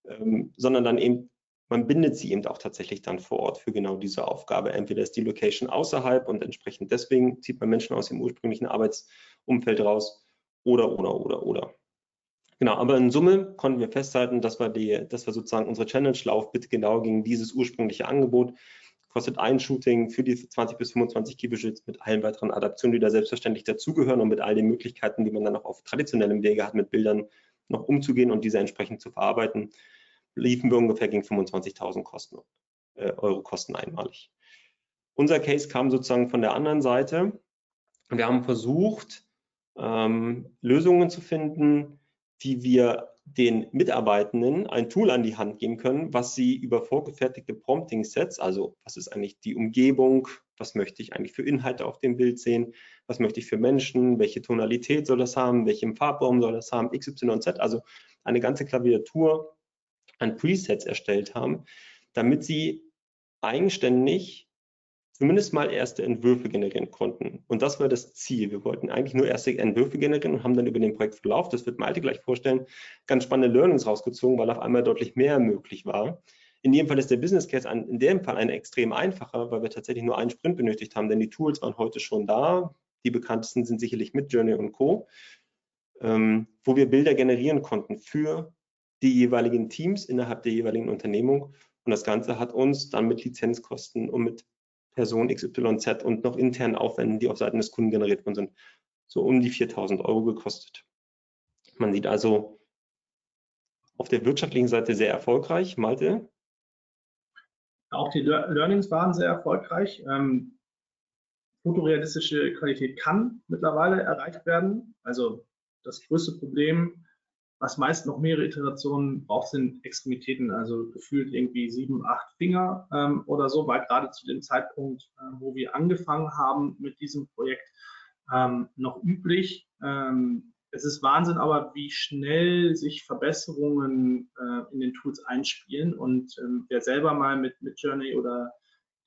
ähm, sondern dann eben, man bindet sie eben auch tatsächlich dann vor Ort für genau diese Aufgabe. Entweder ist die Location außerhalb und entsprechend deswegen zieht man Menschen aus dem ursprünglichen Arbeitsumfeld raus oder, oder, oder, oder. Genau, aber in Summe konnten wir festhalten, dass wir, die, dass wir sozusagen unsere Challenge Laufbit genau gegen dieses ursprüngliche Angebot kostet ein Shooting für die 20 bis 25 Keybeschütz mit allen weiteren Adaptionen, die da selbstverständlich dazugehören und mit all den Möglichkeiten, die man dann auch auf traditionellem Wege hat, mit Bildern noch umzugehen und diese entsprechend zu verarbeiten, liefen wir ungefähr gegen 25.000 Kosten, äh, Euro Kosten einmalig. Unser Case kam sozusagen von der anderen Seite. Wir haben versucht, ähm, Lösungen zu finden, wie wir den Mitarbeitenden ein Tool an die Hand geben können, was sie über vorgefertigte Prompting-Sets, also was ist eigentlich die Umgebung, was möchte ich eigentlich für Inhalte auf dem Bild sehen, was möchte ich für Menschen, welche Tonalität soll das haben, welchen Farbraum soll das haben, XYZ, also eine ganze Klaviatur an Presets erstellt haben, damit sie eigenständig zumindest mal erste Entwürfe generieren konnten. Und das war das Ziel. Wir wollten eigentlich nur erste Entwürfe generieren und haben dann über den Projektverlauf, das wird Malte gleich vorstellen, ganz spannende Learnings rausgezogen, weil auf einmal deutlich mehr möglich war. In jedem Fall ist der Business Case ein, in dem Fall ein extrem einfacher, weil wir tatsächlich nur einen Sprint benötigt haben, denn die Tools waren heute schon da. Die bekanntesten sind sicherlich Midjourney und Co., ähm, wo wir Bilder generieren konnten für die jeweiligen Teams innerhalb der jeweiligen Unternehmung. Und das Ganze hat uns dann mit Lizenzkosten und mit Person XYZ und noch internen Aufwänden, die auf Seiten des Kunden generiert worden sind, so um die 4000 Euro gekostet. Man sieht also auf der wirtschaftlichen Seite sehr erfolgreich. Malte? Auch die Learnings waren sehr erfolgreich. Ähm, fotorealistische Qualität kann mittlerweile erreicht werden. Also das größte Problem was meist noch mehrere Iterationen braucht, sind Extremitäten, also gefühlt irgendwie sieben, acht Finger ähm, oder so, weil gerade zu dem Zeitpunkt, äh, wo wir angefangen haben mit diesem Projekt, ähm, noch üblich. Ähm, es ist Wahnsinn aber, wie schnell sich Verbesserungen äh, in den Tools einspielen und ähm, wer selber mal mit, mit Journey oder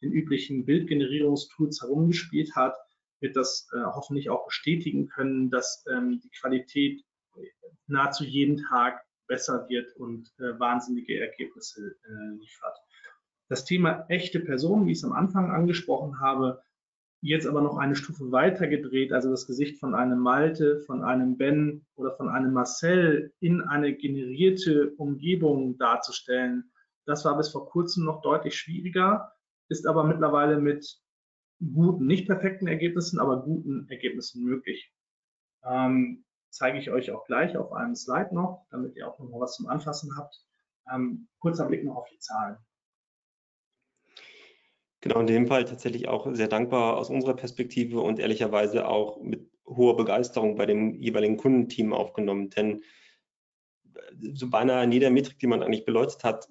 den üblichen Bildgenerierungstools herumgespielt hat, wird das äh, hoffentlich auch bestätigen können, dass ähm, die Qualität nahezu jeden Tag besser wird und äh, wahnsinnige Ergebnisse äh, liefert. Das Thema echte Personen, wie ich es am Anfang angesprochen habe, jetzt aber noch eine Stufe weiter gedreht, also das Gesicht von einem Malte, von einem Ben oder von einem Marcel in eine generierte Umgebung darzustellen, das war bis vor kurzem noch deutlich schwieriger, ist aber mittlerweile mit guten, nicht perfekten Ergebnissen, aber guten Ergebnissen möglich. Ähm, zeige ich euch auch gleich auf einem Slide noch, damit ihr auch noch was zum Anfassen habt. Ähm, kurzer Blick noch auf die Zahlen. Genau, in dem Fall tatsächlich auch sehr dankbar aus unserer Perspektive und ehrlicherweise auch mit hoher Begeisterung bei dem jeweiligen Kundenteam aufgenommen. Denn so beinahe in jeder Metrik, die man eigentlich beleuchtet hat,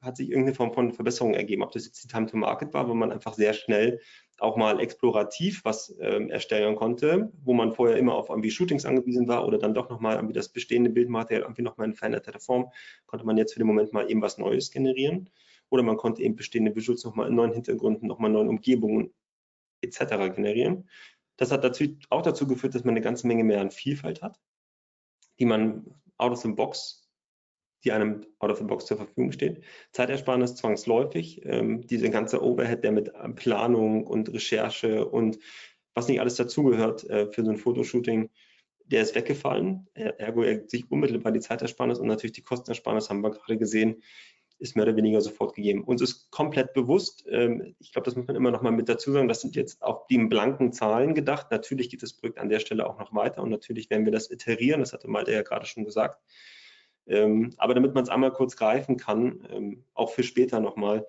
hat sich irgendeine Form von Verbesserung ergeben. Ob das jetzt die Time to Market war, wo man einfach sehr schnell auch mal explorativ was ähm, erstellen konnte, wo man vorher immer auf irgendwie Shootings angewiesen war oder dann doch nochmal irgendwie das bestehende Bildmaterial irgendwie nochmal in veränderter Form, konnte man jetzt für den Moment mal eben was Neues generieren. Oder man konnte eben bestehende Visuals nochmal in neuen Hintergründen, nochmal neuen Umgebungen etc. generieren. Das hat dazu, auch dazu geführt, dass man eine ganze Menge mehr an Vielfalt hat, die man out of the box die einem out of the box zur Verfügung steht. Zeitersparnis zwangsläufig. Ähm, diese ganze Overhead, der mit Planung und Recherche und was nicht alles dazugehört äh, für so ein Fotoshooting, der ist weggefallen. Ergo ergibt sich unmittelbar die Zeitersparnis und natürlich die Kostenersparnis, haben wir gerade gesehen, ist mehr oder weniger sofort gegeben. Uns ist komplett bewusst, ähm, ich glaube, das muss man immer noch mal mit dazu sagen, das sind jetzt auf die blanken Zahlen gedacht. Natürlich geht das Projekt an der Stelle auch noch weiter und natürlich werden wir das iterieren, das hatte Malte ja gerade schon gesagt. Ähm, aber damit man es einmal kurz greifen kann, ähm, auch für später nochmal,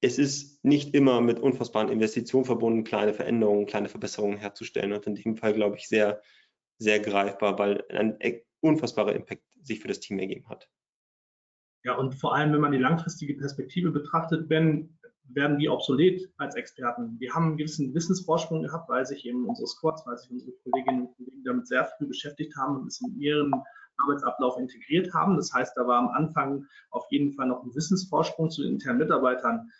es ist nicht immer mit unfassbaren Investitionen verbunden, kleine Veränderungen, kleine Verbesserungen herzustellen. Und in dem Fall, glaube ich, sehr, sehr greifbar, weil ein e, unfassbarer Impact sich für das Team ergeben hat. Ja, und vor allem, wenn man die langfristige Perspektive betrachtet, werden, werden die obsolet als Experten. Wir haben einen gewissen Wissensvorsprung gehabt, weil sich eben unsere Squads, weil sich unsere Kolleginnen und Kollegen damit sehr früh beschäftigt haben und es in ihren Arbeitsablauf integriert haben. Das heißt, da war am Anfang auf jeden Fall noch ein Wissensvorsprung zu den internen Mitarbeitern.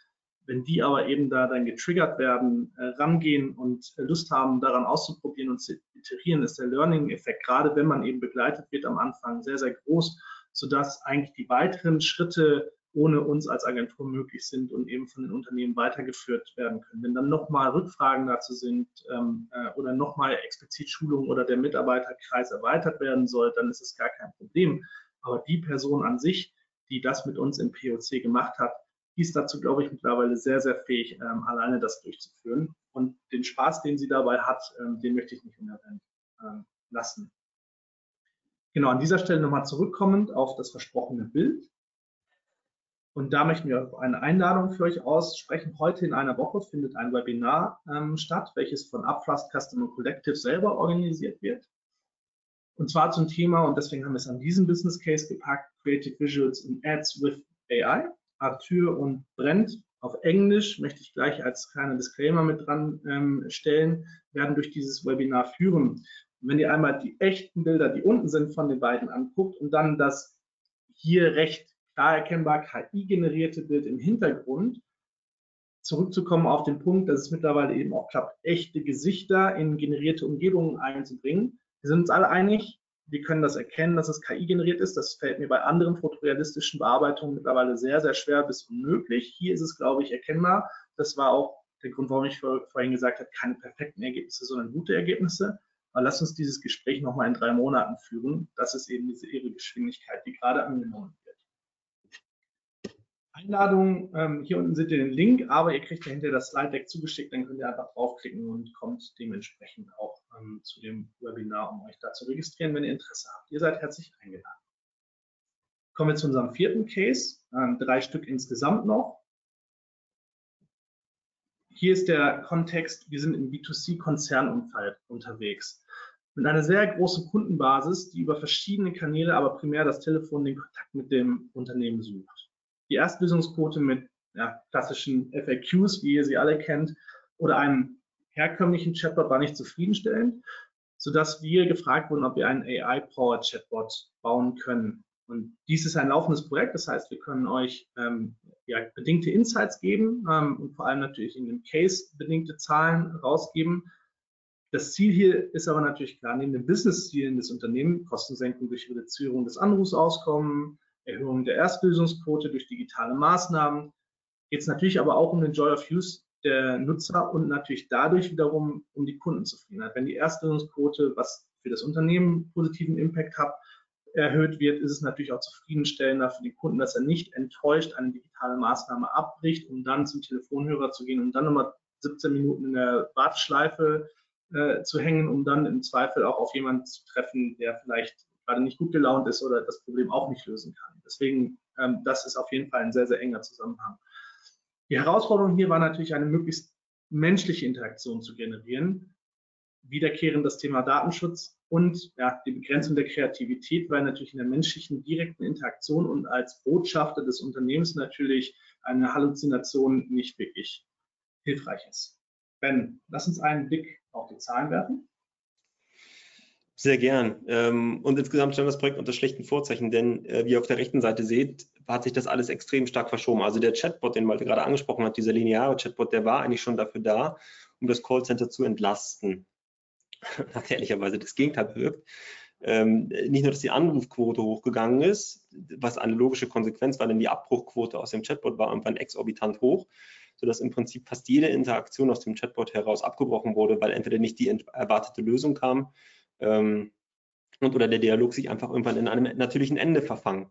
Wenn die aber eben da dann getriggert werden, äh, rangehen und Lust haben, daran auszuprobieren und zu iterieren, ist der Learning-Effekt, gerade wenn man eben begleitet wird am Anfang, sehr, sehr groß, sodass eigentlich die weiteren Schritte ohne uns als Agentur möglich sind und eben von den Unternehmen weitergeführt werden können. Wenn dann nochmal Rückfragen dazu sind ähm, äh, oder nochmal explizit Schulungen oder der Mitarbeiterkreis erweitert werden soll, dann ist es gar kein Problem. Aber die Person an sich, die das mit uns im POC gemacht hat, die ist dazu, glaube ich, mittlerweile sehr, sehr fähig, ähm, alleine das durchzuführen. Und den Spaß, den sie dabei hat, ähm, den möchte ich nicht unerwähnt ähm, lassen. Genau, an dieser Stelle nochmal zurückkommend auf das versprochene Bild. Und da möchten wir eine Einladung für euch aussprechen. Heute in einer Woche findet ein Webinar ähm, statt, welches von Upfrust Customer Collective selber organisiert wird. Und zwar zum Thema, und deswegen haben wir es an diesem Business Case gepackt, Creative Visuals and Ads with AI. Arthur und Brent auf Englisch, möchte ich gleich als kleiner Disclaimer mit dran ähm, stellen, werden durch dieses Webinar führen. Und wenn ihr einmal die echten Bilder, die unten sind, von den beiden anguckt und dann das hier recht klar erkennbar KI-generierte Bild im Hintergrund, zurückzukommen auf den Punkt, dass es mittlerweile eben auch klappt, echte Gesichter in generierte Umgebungen einzubringen. Wir sind uns alle einig, wir können das erkennen, dass es KI generiert ist. Das fällt mir bei anderen fotorealistischen Bearbeitungen mittlerweile sehr, sehr schwer bis unmöglich. Hier ist es, glaube ich, erkennbar. Das war auch der Grund, warum ich vorhin gesagt habe, keine perfekten Ergebnisse, sondern gute Ergebnisse. Aber lass uns dieses Gespräch nochmal in drei Monaten führen. Das ist eben diese irre Geschwindigkeit, die gerade angenommen. Einladung, ähm, hier unten seht ihr den Link, aber ihr kriegt dahinter das Slide Deck zugeschickt, dann könnt ihr einfach draufklicken und kommt dementsprechend auch ähm, zu dem Webinar, um euch da zu registrieren, wenn ihr Interesse habt. Ihr seid herzlich eingeladen. Kommen wir zu unserem vierten Case, ähm, drei Stück insgesamt noch. Hier ist der Kontext, wir sind im B2C-Konzernumfeld unterwegs. Mit einer sehr großen Kundenbasis, die über verschiedene Kanäle, aber primär das Telefon, den Kontakt mit dem Unternehmen sucht. Die Erstlösungsquote mit ja, klassischen FAQs, wie ihr sie alle kennt, oder einem herkömmlichen Chatbot war nicht zufriedenstellend, sodass wir gefragt wurden, ob wir einen AI-Powered Chatbot bauen können. Und dies ist ein laufendes Projekt, das heißt, wir können euch ähm, ja, bedingte Insights geben ähm, und vor allem natürlich in dem Case bedingte Zahlen rausgeben. Das Ziel hier ist aber natürlich klar, neben den Business-Zielen des Unternehmens, Kostensenkung durch Reduzierung des Anrufsauskommen, Erhöhung der Erstlösungsquote durch digitale Maßnahmen, geht es natürlich aber auch um den Joy of Use der Nutzer und natürlich dadurch wiederum um die Kundenzufriedenheit. Wenn die Erstlösungsquote, was für das Unternehmen positiven Impact hat, erhöht wird, ist es natürlich auch zufriedenstellender für den Kunden, dass er nicht enttäuscht eine digitale Maßnahme abbricht, um dann zum Telefonhörer zu gehen und dann nochmal 17 Minuten in der Warteschleife äh, zu hängen, um dann im Zweifel auch auf jemanden zu treffen, der vielleicht gerade nicht gut gelaunt ist oder das Problem auch nicht lösen kann. Deswegen, ähm, das ist auf jeden Fall ein sehr, sehr enger Zusammenhang. Die Herausforderung hier war natürlich eine möglichst menschliche Interaktion zu generieren. Wiederkehrend das Thema Datenschutz und ja, die Begrenzung der Kreativität, weil natürlich in der menschlichen direkten Interaktion und als Botschafter des Unternehmens natürlich eine Halluzination nicht wirklich hilfreich ist. Ben, lass uns einen Blick auf die Zahlen werfen. Sehr gern. Ähm, und insgesamt stand das Projekt unter schlechten Vorzeichen, denn äh, wie ihr auf der rechten Seite seht, hat sich das alles extrem stark verschoben. Also der Chatbot, den Malte gerade angesprochen hat, dieser lineare Chatbot, der war eigentlich schon dafür da, um das Callcenter zu entlasten. [LAUGHS] Hat ehrlicherweise das Gegenteil bewirkt. Ähm, nicht nur, dass die Anrufquote hochgegangen ist, was eine logische Konsequenz war, denn die Abbruchquote aus dem Chatbot war irgendwann exorbitant hoch, sodass im Prinzip fast jede Interaktion aus dem Chatbot heraus abgebrochen wurde, weil entweder nicht die erwartete Lösung kam ähm, und oder der Dialog sich einfach irgendwann in einem natürlichen Ende verfangen.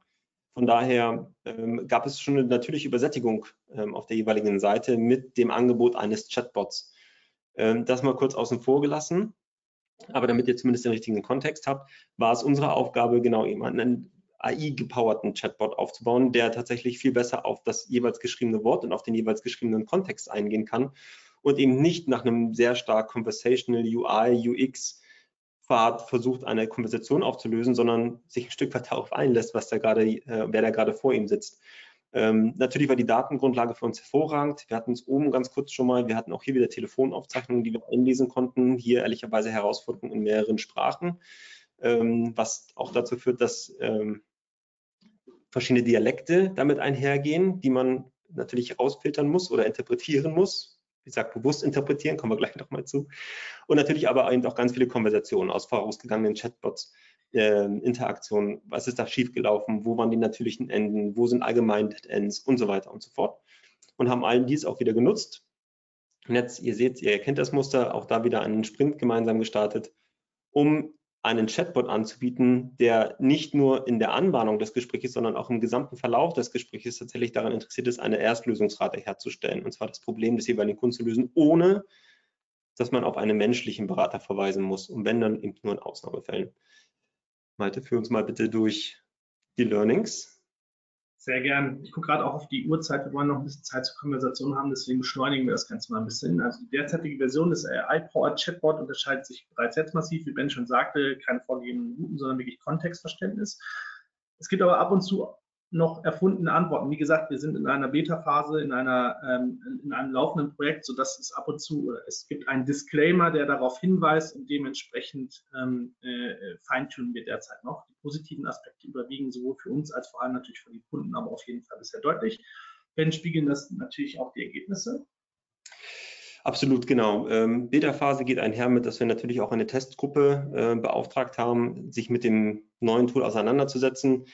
Von daher ähm, gab es schon eine natürliche Übersättigung ähm, auf der jeweiligen Seite mit dem Angebot eines Chatbots. Ähm, das mal kurz außen vor gelassen. Aber damit ihr zumindest den richtigen Kontext habt, war es unsere Aufgabe, genau eben einen AI-gepowerten Chatbot aufzubauen, der tatsächlich viel besser auf das jeweils geschriebene Wort und auf den jeweils geschriebenen Kontext eingehen kann und eben nicht nach einem sehr stark conversational UI, UX Pfad versucht, eine Konversation aufzulösen, sondern sich ein Stück weit darauf einlässt, was da gerade, äh, wer da gerade vor ihm sitzt. Ähm, natürlich war die Datengrundlage für uns hervorragend. Wir hatten es oben ganz kurz schon mal, wir hatten auch hier wieder Telefonaufzeichnungen, die wir einlesen konnten. Hier ehrlicherweise Herausforderungen in mehreren Sprachen, ähm, was auch dazu führt, dass ähm, verschiedene Dialekte damit einhergehen, die man natürlich herausfiltern muss oder interpretieren muss ich sage bewusst interpretieren, kommen wir gleich [LAUGHS] nochmal zu. Und natürlich aber eben auch ganz viele Konversationen aus vorausgegangenen Chatbots, äh, Interaktionen, was ist da schiefgelaufen, wo waren die natürlichen Enden, wo sind allgemein Dead Ends und so weiter und so fort. Und haben all dies auch wieder genutzt. Und jetzt, ihr seht, ihr erkennt das Muster, auch da wieder einen Sprint gemeinsam gestartet, um einen Chatbot anzubieten, der nicht nur in der Anbahnung des Gesprächs, sondern auch im gesamten Verlauf des Gesprächs tatsächlich daran interessiert ist, eine Erstlösungsrate herzustellen. Und zwar das Problem des jeweiligen Kunden zu lösen, ohne dass man auf einen menschlichen Berater verweisen muss. Und wenn dann eben nur in Ausnahmefällen. Malte, führ uns mal bitte durch die Learnings. Sehr gern. Ich gucke gerade auch auf die Uhrzeit. Wir wollen noch ein bisschen Zeit zur Konversation haben, deswegen beschleunigen wir das Ganze mal ein bisschen. Also die derzeitige Version des AI-Powered Chatbot unterscheidet sich bereits jetzt massiv, wie Ben schon sagte, keine vorgegebenen Routen, sondern wirklich Kontextverständnis. Es gibt aber ab und zu noch erfundene Antworten. Wie gesagt, wir sind in einer Beta-Phase, in, ähm, in einem laufenden Projekt, sodass es ab und zu, es gibt einen Disclaimer, der darauf hinweist und dementsprechend ähm, äh, feintunen wir derzeit noch. Die positiven Aspekte überwiegen sowohl für uns als vor allem natürlich für die Kunden, aber auf jeden Fall bisher deutlich. Wenn spiegeln das natürlich auch die Ergebnisse. Absolut, genau. Ähm, Beta-Phase geht einher mit, dass wir natürlich auch eine Testgruppe äh, beauftragt haben, sich mit dem neuen Tool auseinanderzusetzen.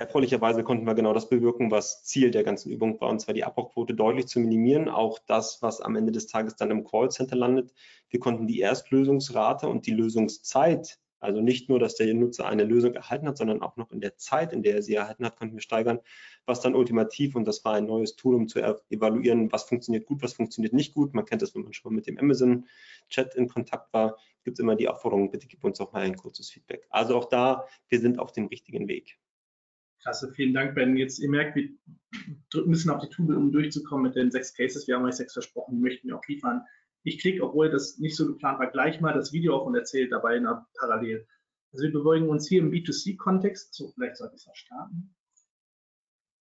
Erfreulicherweise konnten wir genau das bewirken, was Ziel der ganzen Übung war, und zwar die Abbruchquote deutlich zu minimieren. Auch das, was am Ende des Tages dann im Callcenter landet. Wir konnten die Erstlösungsrate und die Lösungszeit, also nicht nur, dass der Nutzer eine Lösung erhalten hat, sondern auch noch in der Zeit, in der er sie erhalten hat, konnten wir steigern, was dann ultimativ, und das war ein neues Tool, um zu evaluieren, was funktioniert gut, was funktioniert nicht gut. Man kennt das, wenn man schon mal mit dem Amazon-Chat in Kontakt war, gibt es immer die Aufforderung, bitte gib uns auch mal ein kurzes Feedback. Also auch da, wir sind auf dem richtigen Weg. Klasse, vielen Dank, Ben. Jetzt, ihr merkt, wir drücken ein bisschen auf die Tube, um durchzukommen mit den sechs Cases. Wir haben euch sechs versprochen, die möchten wir auch liefern. Ich klicke, obwohl das nicht so geplant war, gleich mal das Video auf und erzähle dabei in einer parallel. Also wir bewegen uns hier im B2C-Kontext. So, vielleicht sollte ich es starten.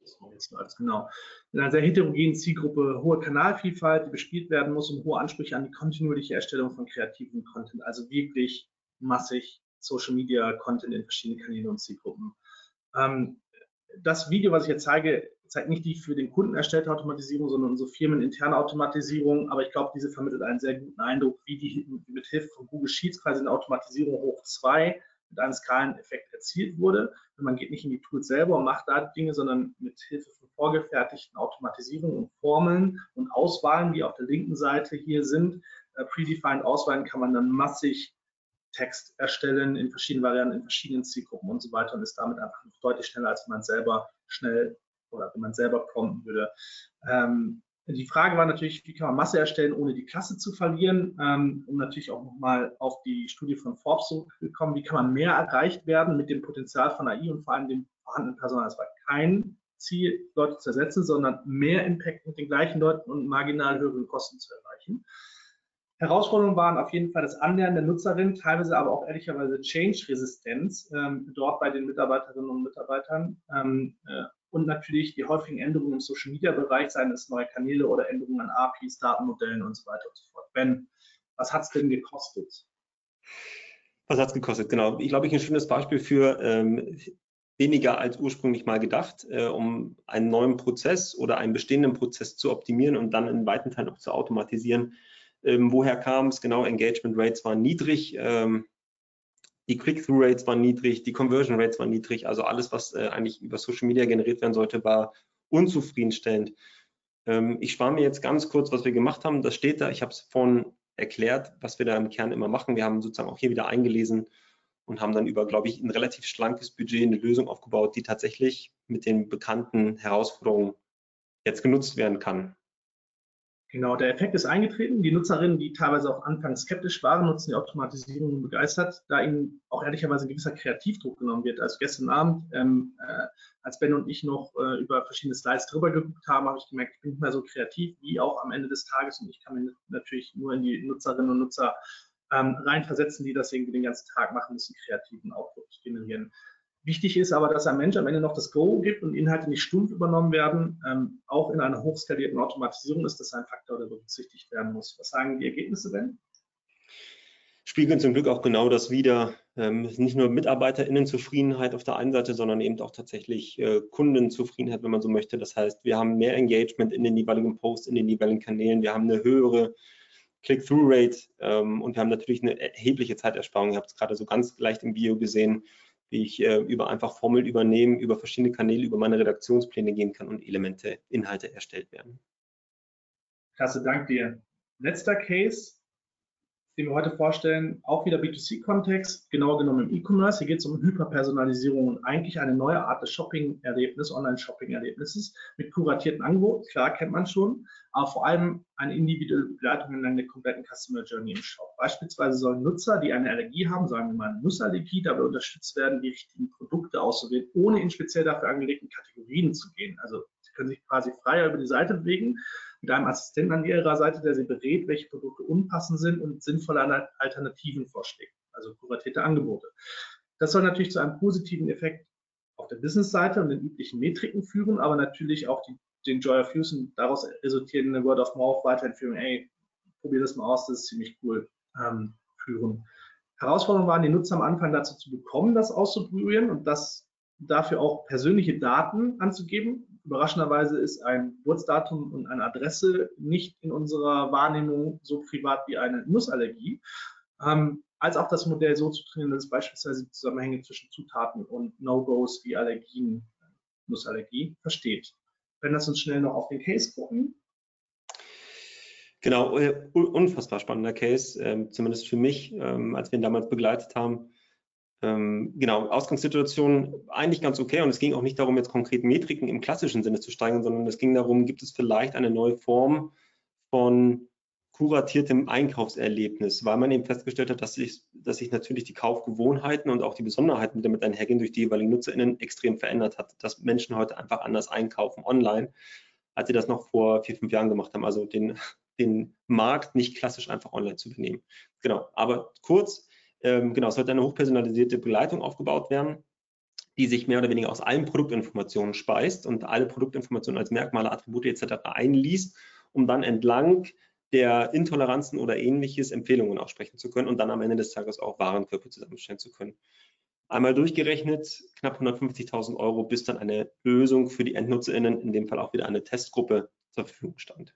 So, jetzt läuft genau. In einer sehr heterogenen Zielgruppe, hohe Kanalvielfalt, die bespielt werden muss und hohe Ansprüche an die kontinuierliche Erstellung von kreativen Content. Also wirklich massig Social Media Content in verschiedenen Kanälen und Zielgruppen. Ähm, das Video, was ich jetzt zeige, zeigt nicht die für den Kunden erstellte Automatisierung, sondern unsere firmeninterne Automatisierung. Aber ich glaube, diese vermittelt einen sehr guten Eindruck, wie die mit Hilfe von Google Sheets quasi eine Automatisierung hoch 2 mit einem Skaleneffekt erzielt wurde. Und man geht nicht in die Tools selber und macht da Dinge, sondern mit Hilfe von vorgefertigten Automatisierungen und Formeln und Auswahlen, die auf der linken Seite hier sind, äh, predefined Auswahlen kann man dann massig Text erstellen in verschiedenen Varianten, in verschiedenen Zielgruppen und so weiter und ist damit einfach noch deutlich schneller, als man selber schnell oder wenn man selber prompten würde. Ähm, die Frage war natürlich, wie kann man Masse erstellen, ohne die Klasse zu verlieren, ähm, um natürlich auch nochmal auf die Studie von Forbes zu kommen, wie kann man mehr erreicht werden mit dem Potenzial von AI und vor allem dem vorhandenen Personal. Es war kein Ziel, Leute zu ersetzen, sondern mehr Impact mit den gleichen Leuten und marginal höheren Kosten zu erreichen. Herausforderungen waren auf jeden Fall das Anlernen der Nutzerin, teilweise aber auch ehrlicherweise Change-Resistenz ähm, dort bei den Mitarbeiterinnen und Mitarbeitern ähm, äh, und natürlich die häufigen Änderungen im Social-Media-Bereich, seien es neue Kanäle oder Änderungen an APIs, Datenmodellen und so weiter und so fort. Ben, was hat es denn gekostet? Was hat es gekostet? Genau. Ich glaube, ich ein schönes Beispiel für ähm, weniger als ursprünglich mal gedacht, äh, um einen neuen Prozess oder einen bestehenden Prozess zu optimieren und dann in weiten Teilen auch zu automatisieren ähm, woher kam es? Genau, Engagement Rates waren niedrig, ähm, die Click-Through Rates waren niedrig, die Conversion Rates waren niedrig. Also alles, was äh, eigentlich über Social Media generiert werden sollte, war unzufriedenstellend. Ähm, ich spare mir jetzt ganz kurz, was wir gemacht haben. Das steht da. Ich habe es vorhin erklärt, was wir da im Kern immer machen. Wir haben sozusagen auch hier wieder eingelesen und haben dann über, glaube ich, ein relativ schlankes Budget eine Lösung aufgebaut, die tatsächlich mit den bekannten Herausforderungen jetzt genutzt werden kann. Genau, der Effekt ist eingetreten. Die Nutzerinnen, die teilweise auch anfangs skeptisch waren, nutzen die Automatisierung begeistert, da ihnen auch ehrlicherweise ein gewisser Kreativdruck genommen wird. Also gestern Abend, ähm, äh, als Ben und ich noch äh, über verschiedene Slides drüber geguckt haben, habe ich gemerkt, ich bin nicht mehr so kreativ wie auch am Ende des Tages und ich kann mich natürlich nur in die Nutzerinnen und Nutzer ähm, reinversetzen, die das irgendwie den ganzen Tag machen, müssen kreativen Output generieren. Wichtig ist aber, dass ein Mensch am Ende noch das Go gibt und Inhalte nicht stumpf übernommen werden. Ähm, auch in einer hochskalierten Automatisierung ist das ein Faktor, der berücksichtigt werden muss. Was sagen die Ergebnisse denn? Spiegeln zum Glück auch genau das wieder. Ähm, nicht nur MitarbeiterInnenzufriedenheit auf der einen Seite, sondern eben auch tatsächlich äh, Kundenzufriedenheit, wenn man so möchte. Das heißt, wir haben mehr Engagement in den jeweiligen Posts, in den jeweiligen Kanälen. Wir haben eine höhere Click-Through-Rate ähm, und wir haben natürlich eine erhebliche Zeitersparung. Ihr habt es gerade so ganz leicht im Video gesehen wie ich äh, über einfach Formeln übernehmen, über verschiedene Kanäle, über meine Redaktionspläne gehen kann und Elemente, Inhalte erstellt werden. Klasse, dank dir. Letzter Case den wir heute vorstellen, auch wieder B2C-Kontext, genauer genommen im E-Commerce. Hier geht es um Hyperpersonalisierung und eigentlich eine neue Art des Shopping-Erlebnisses, Online-Shopping-Erlebnisses mit kuratierten Angeboten. Klar, kennt man schon, aber vor allem eine individuelle Begleitung entlang der kompletten Customer Journey im Shop. Beispielsweise sollen Nutzer, die eine Allergie haben, sagen wir mal Nussallergie, dabei unterstützt werden, die richtigen Produkte auszuwählen, ohne in speziell dafür angelegten Kategorien zu gehen. Also können sich quasi freier über die Seite bewegen mit einem Assistenten an ihrer Seite, der sie berät, welche Produkte unpassend sind und sinnvolle Alternativen vorschlägt, also kuratierte Angebote. Das soll natürlich zu einem positiven Effekt auf der Business-Seite und den üblichen Metriken führen, aber natürlich auch die, den Joy of Use und daraus resultierende Word of Mouth Weiterempfehlung, ey, probier das mal aus, das ist ziemlich cool, ähm, führen. Herausforderung waren, die Nutzer am Anfang dazu zu bekommen, das auszuprobieren und das dafür auch persönliche Daten anzugeben, Überraschenderweise ist ein Geburtsdatum und eine Adresse nicht in unserer Wahrnehmung so privat wie eine Nussallergie, ähm, als auch das Modell so zu trainieren, dass es beispielsweise Zusammenhänge zwischen Zutaten und No-Gos wie Allergien, Nussallergie versteht. Wenn das uns schnell noch auf den Case gucken. Genau, äh, unfassbar spannender Case, äh, zumindest für mich, ähm, als wir ihn damals begleitet haben ähm, genau, Ausgangssituation eigentlich ganz okay und es ging auch nicht darum, jetzt konkret Metriken im klassischen Sinne zu steigern, sondern es ging darum, gibt es vielleicht eine neue Form von kuratiertem Einkaufserlebnis, weil man eben festgestellt hat, dass sich, dass sich natürlich die Kaufgewohnheiten und auch die Besonderheiten, die damit einhergehen, durch die jeweiligen NutzerInnen extrem verändert hat, dass Menschen heute einfach anders einkaufen online, als sie das noch vor vier, fünf Jahren gemacht haben. Also den, den Markt nicht klassisch einfach online zu benehmen. Genau, aber kurz, ähm, genau, es sollte eine hochpersonalisierte Begleitung aufgebaut werden, die sich mehr oder weniger aus allen Produktinformationen speist und alle Produktinformationen als Merkmale, Attribute etc. einliest, um dann entlang der Intoleranzen oder ähnliches Empfehlungen aussprechen zu können und dann am Ende des Tages auch Warenkörper zusammenstellen zu können. Einmal durchgerechnet, knapp 150.000 Euro, bis dann eine Lösung für die EndnutzerInnen, in dem Fall auch wieder eine Testgruppe, zur Verfügung stand.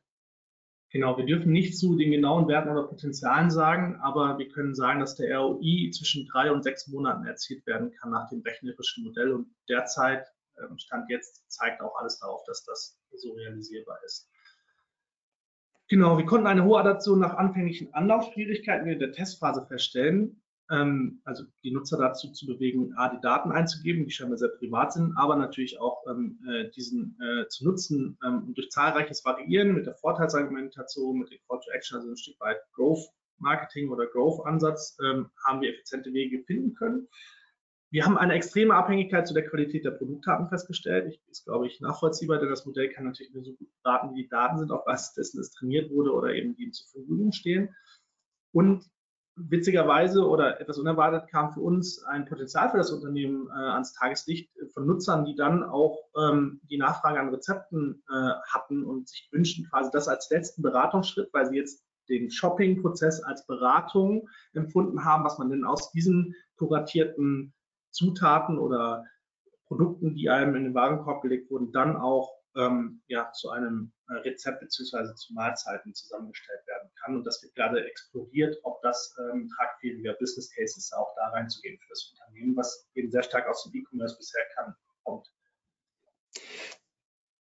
Genau, wir dürfen nicht zu den genauen Werten oder Potenzialen sagen, aber wir können sagen, dass der ROI zwischen drei und sechs Monaten erzielt werden kann nach dem rechnerischen Modell und derzeit, ähm, Stand jetzt, zeigt auch alles darauf, dass das so realisierbar ist. Genau, wir konnten eine hohe Adaption nach anfänglichen Anlaufschwierigkeiten in der Testphase feststellen ähm, also die Nutzer dazu zu bewegen, A, die Daten einzugeben, die scheinbar sehr privat sind, aber natürlich auch ähm, äh, diesen äh, zu nutzen ähm, und durch zahlreiches Variieren mit der Vorteilsargumentation, mit dem Call to Action, also ein Stück weit Growth Marketing oder Growth Ansatz, ähm, haben wir effiziente Wege finden können. Wir haben eine extreme Abhängigkeit zu der Qualität der Produktdaten festgestellt. Ich, ist, glaube ich, nachvollziehbar, denn das Modell kann natürlich nur so gut Daten, wie die Daten sind, auf Basis dessen es trainiert wurde oder eben die zur Verfügung stehen. Und witzigerweise oder etwas unerwartet kam für uns ein Potenzial für das Unternehmen äh, ans Tageslicht von Nutzern, die dann auch ähm, die Nachfrage an Rezepten äh, hatten und sich wünschen quasi das als letzten Beratungsschritt, weil sie jetzt den Shopping-Prozess als Beratung empfunden haben, was man denn aus diesen kuratierten Zutaten oder Produkten, die einem in den Warenkorb gelegt wurden, dann auch ähm, ja, zu einem äh, Rezept beziehungsweise zu Mahlzeiten zusammengestellt werden kann. Und das wird gerade explodiert, ob das ähm, tragfähiger Business Case ist, auch da reinzugehen für das Unternehmen, was eben sehr stark aus dem E-Commerce bisher kann, kommt.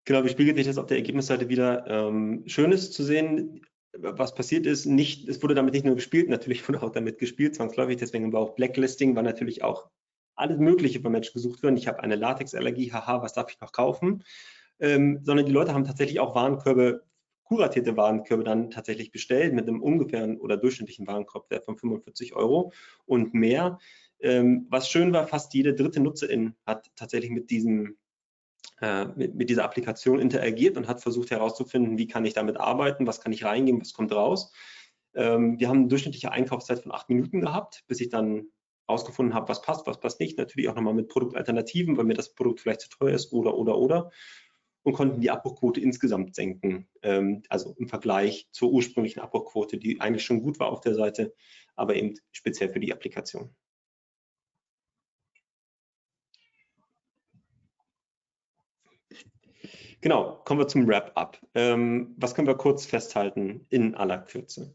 Genau, wie spiegelt sich das auf der Ergebnisseite wieder? Ähm, schön ist zu sehen, was passiert ist, nicht, es wurde damit nicht nur gespielt, natürlich wurde auch damit gespielt, zwangsläufig, deswegen war auch Blacklisting, war natürlich auch alles Mögliche von Menschen gesucht worden. Ich habe eine Latexallergie, haha, was darf ich noch kaufen? Ähm, sondern die Leute haben tatsächlich auch Warenkörbe, kuratierte Warenkörbe dann tatsächlich bestellt mit einem ungefähren oder durchschnittlichen Warenkorbwert von 45 Euro und mehr. Ähm, was schön war, fast jede dritte Nutzerin hat tatsächlich mit diesem äh, mit, dieser Applikation interagiert und hat versucht herauszufinden, wie kann ich damit arbeiten, was kann ich reingeben, was kommt raus. Ähm, wir haben eine durchschnittliche Einkaufszeit von acht Minuten gehabt, bis ich dann herausgefunden habe, was passt, was passt nicht. Natürlich auch nochmal mit Produktalternativen, weil mir das Produkt vielleicht zu teuer ist oder, oder, oder und konnten die Abbruchquote insgesamt senken. Ähm, also im Vergleich zur ursprünglichen Abbruchquote, die eigentlich schon gut war auf der Seite, aber eben speziell für die Applikation. Genau, kommen wir zum Wrap-up. Ähm, was können wir kurz festhalten in aller Kürze?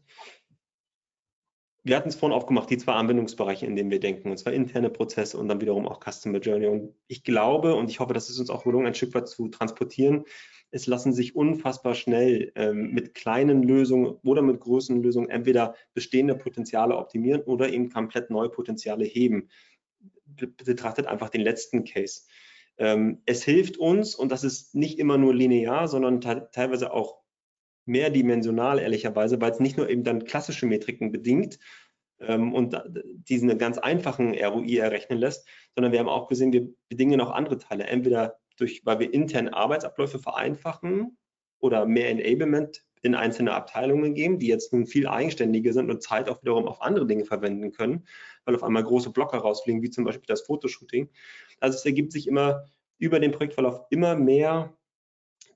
Wir hatten es vorhin aufgemacht, die zwei Anwendungsbereiche, in denen wir denken, und zwar interne Prozesse und dann wiederum auch Customer Journey. Und ich glaube und ich hoffe, dass es uns auch gelungen, ein Stück weit zu transportieren. Es lassen sich unfassbar schnell ähm, mit kleinen Lösungen oder mit großen Lösungen entweder bestehende Potenziale optimieren oder eben komplett neue Potenziale heben. Betrachtet einfach den letzten Case. Ähm, es hilft uns, und das ist nicht immer nur linear, sondern teilweise auch mehrdimensional, ehrlicherweise, weil es nicht nur eben dann klassische Metriken bedingt ähm, und diesen ganz einfachen ROI errechnen lässt, sondern wir haben auch gesehen, wir bedingen auch andere Teile. Entweder durch, weil wir interne Arbeitsabläufe vereinfachen oder mehr Enablement in einzelne Abteilungen geben, die jetzt nun viel eigenständiger sind und Zeit auch wiederum auf andere Dinge verwenden können, weil auf einmal große Blocker rausfliegen, wie zum Beispiel das Fotoshooting. Also es ergibt sich immer über den Projektverlauf immer mehr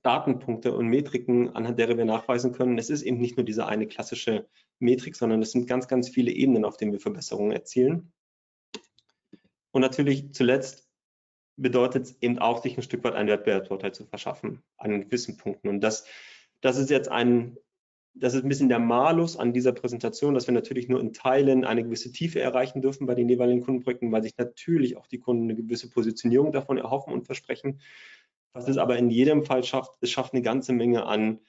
Datenpunkte und Metriken, anhand derer wir nachweisen können, es ist eben nicht nur diese eine klassische Metrik, sondern es sind ganz, ganz viele Ebenen, auf denen wir Verbesserungen erzielen. Und natürlich zuletzt bedeutet es eben auch, sich ein Stück weit einen Wettbewerbsvorteil zu verschaffen an gewissen Punkten. Und das, das ist jetzt ein, das ist ein bisschen der Malus an dieser Präsentation, dass wir natürlich nur in Teilen eine gewisse Tiefe erreichen dürfen bei den jeweiligen Kundenprojekten, weil sich natürlich auch die Kunden eine gewisse Positionierung davon erhoffen und versprechen. Was es aber in jedem Fall schafft, es schafft eine ganze Menge an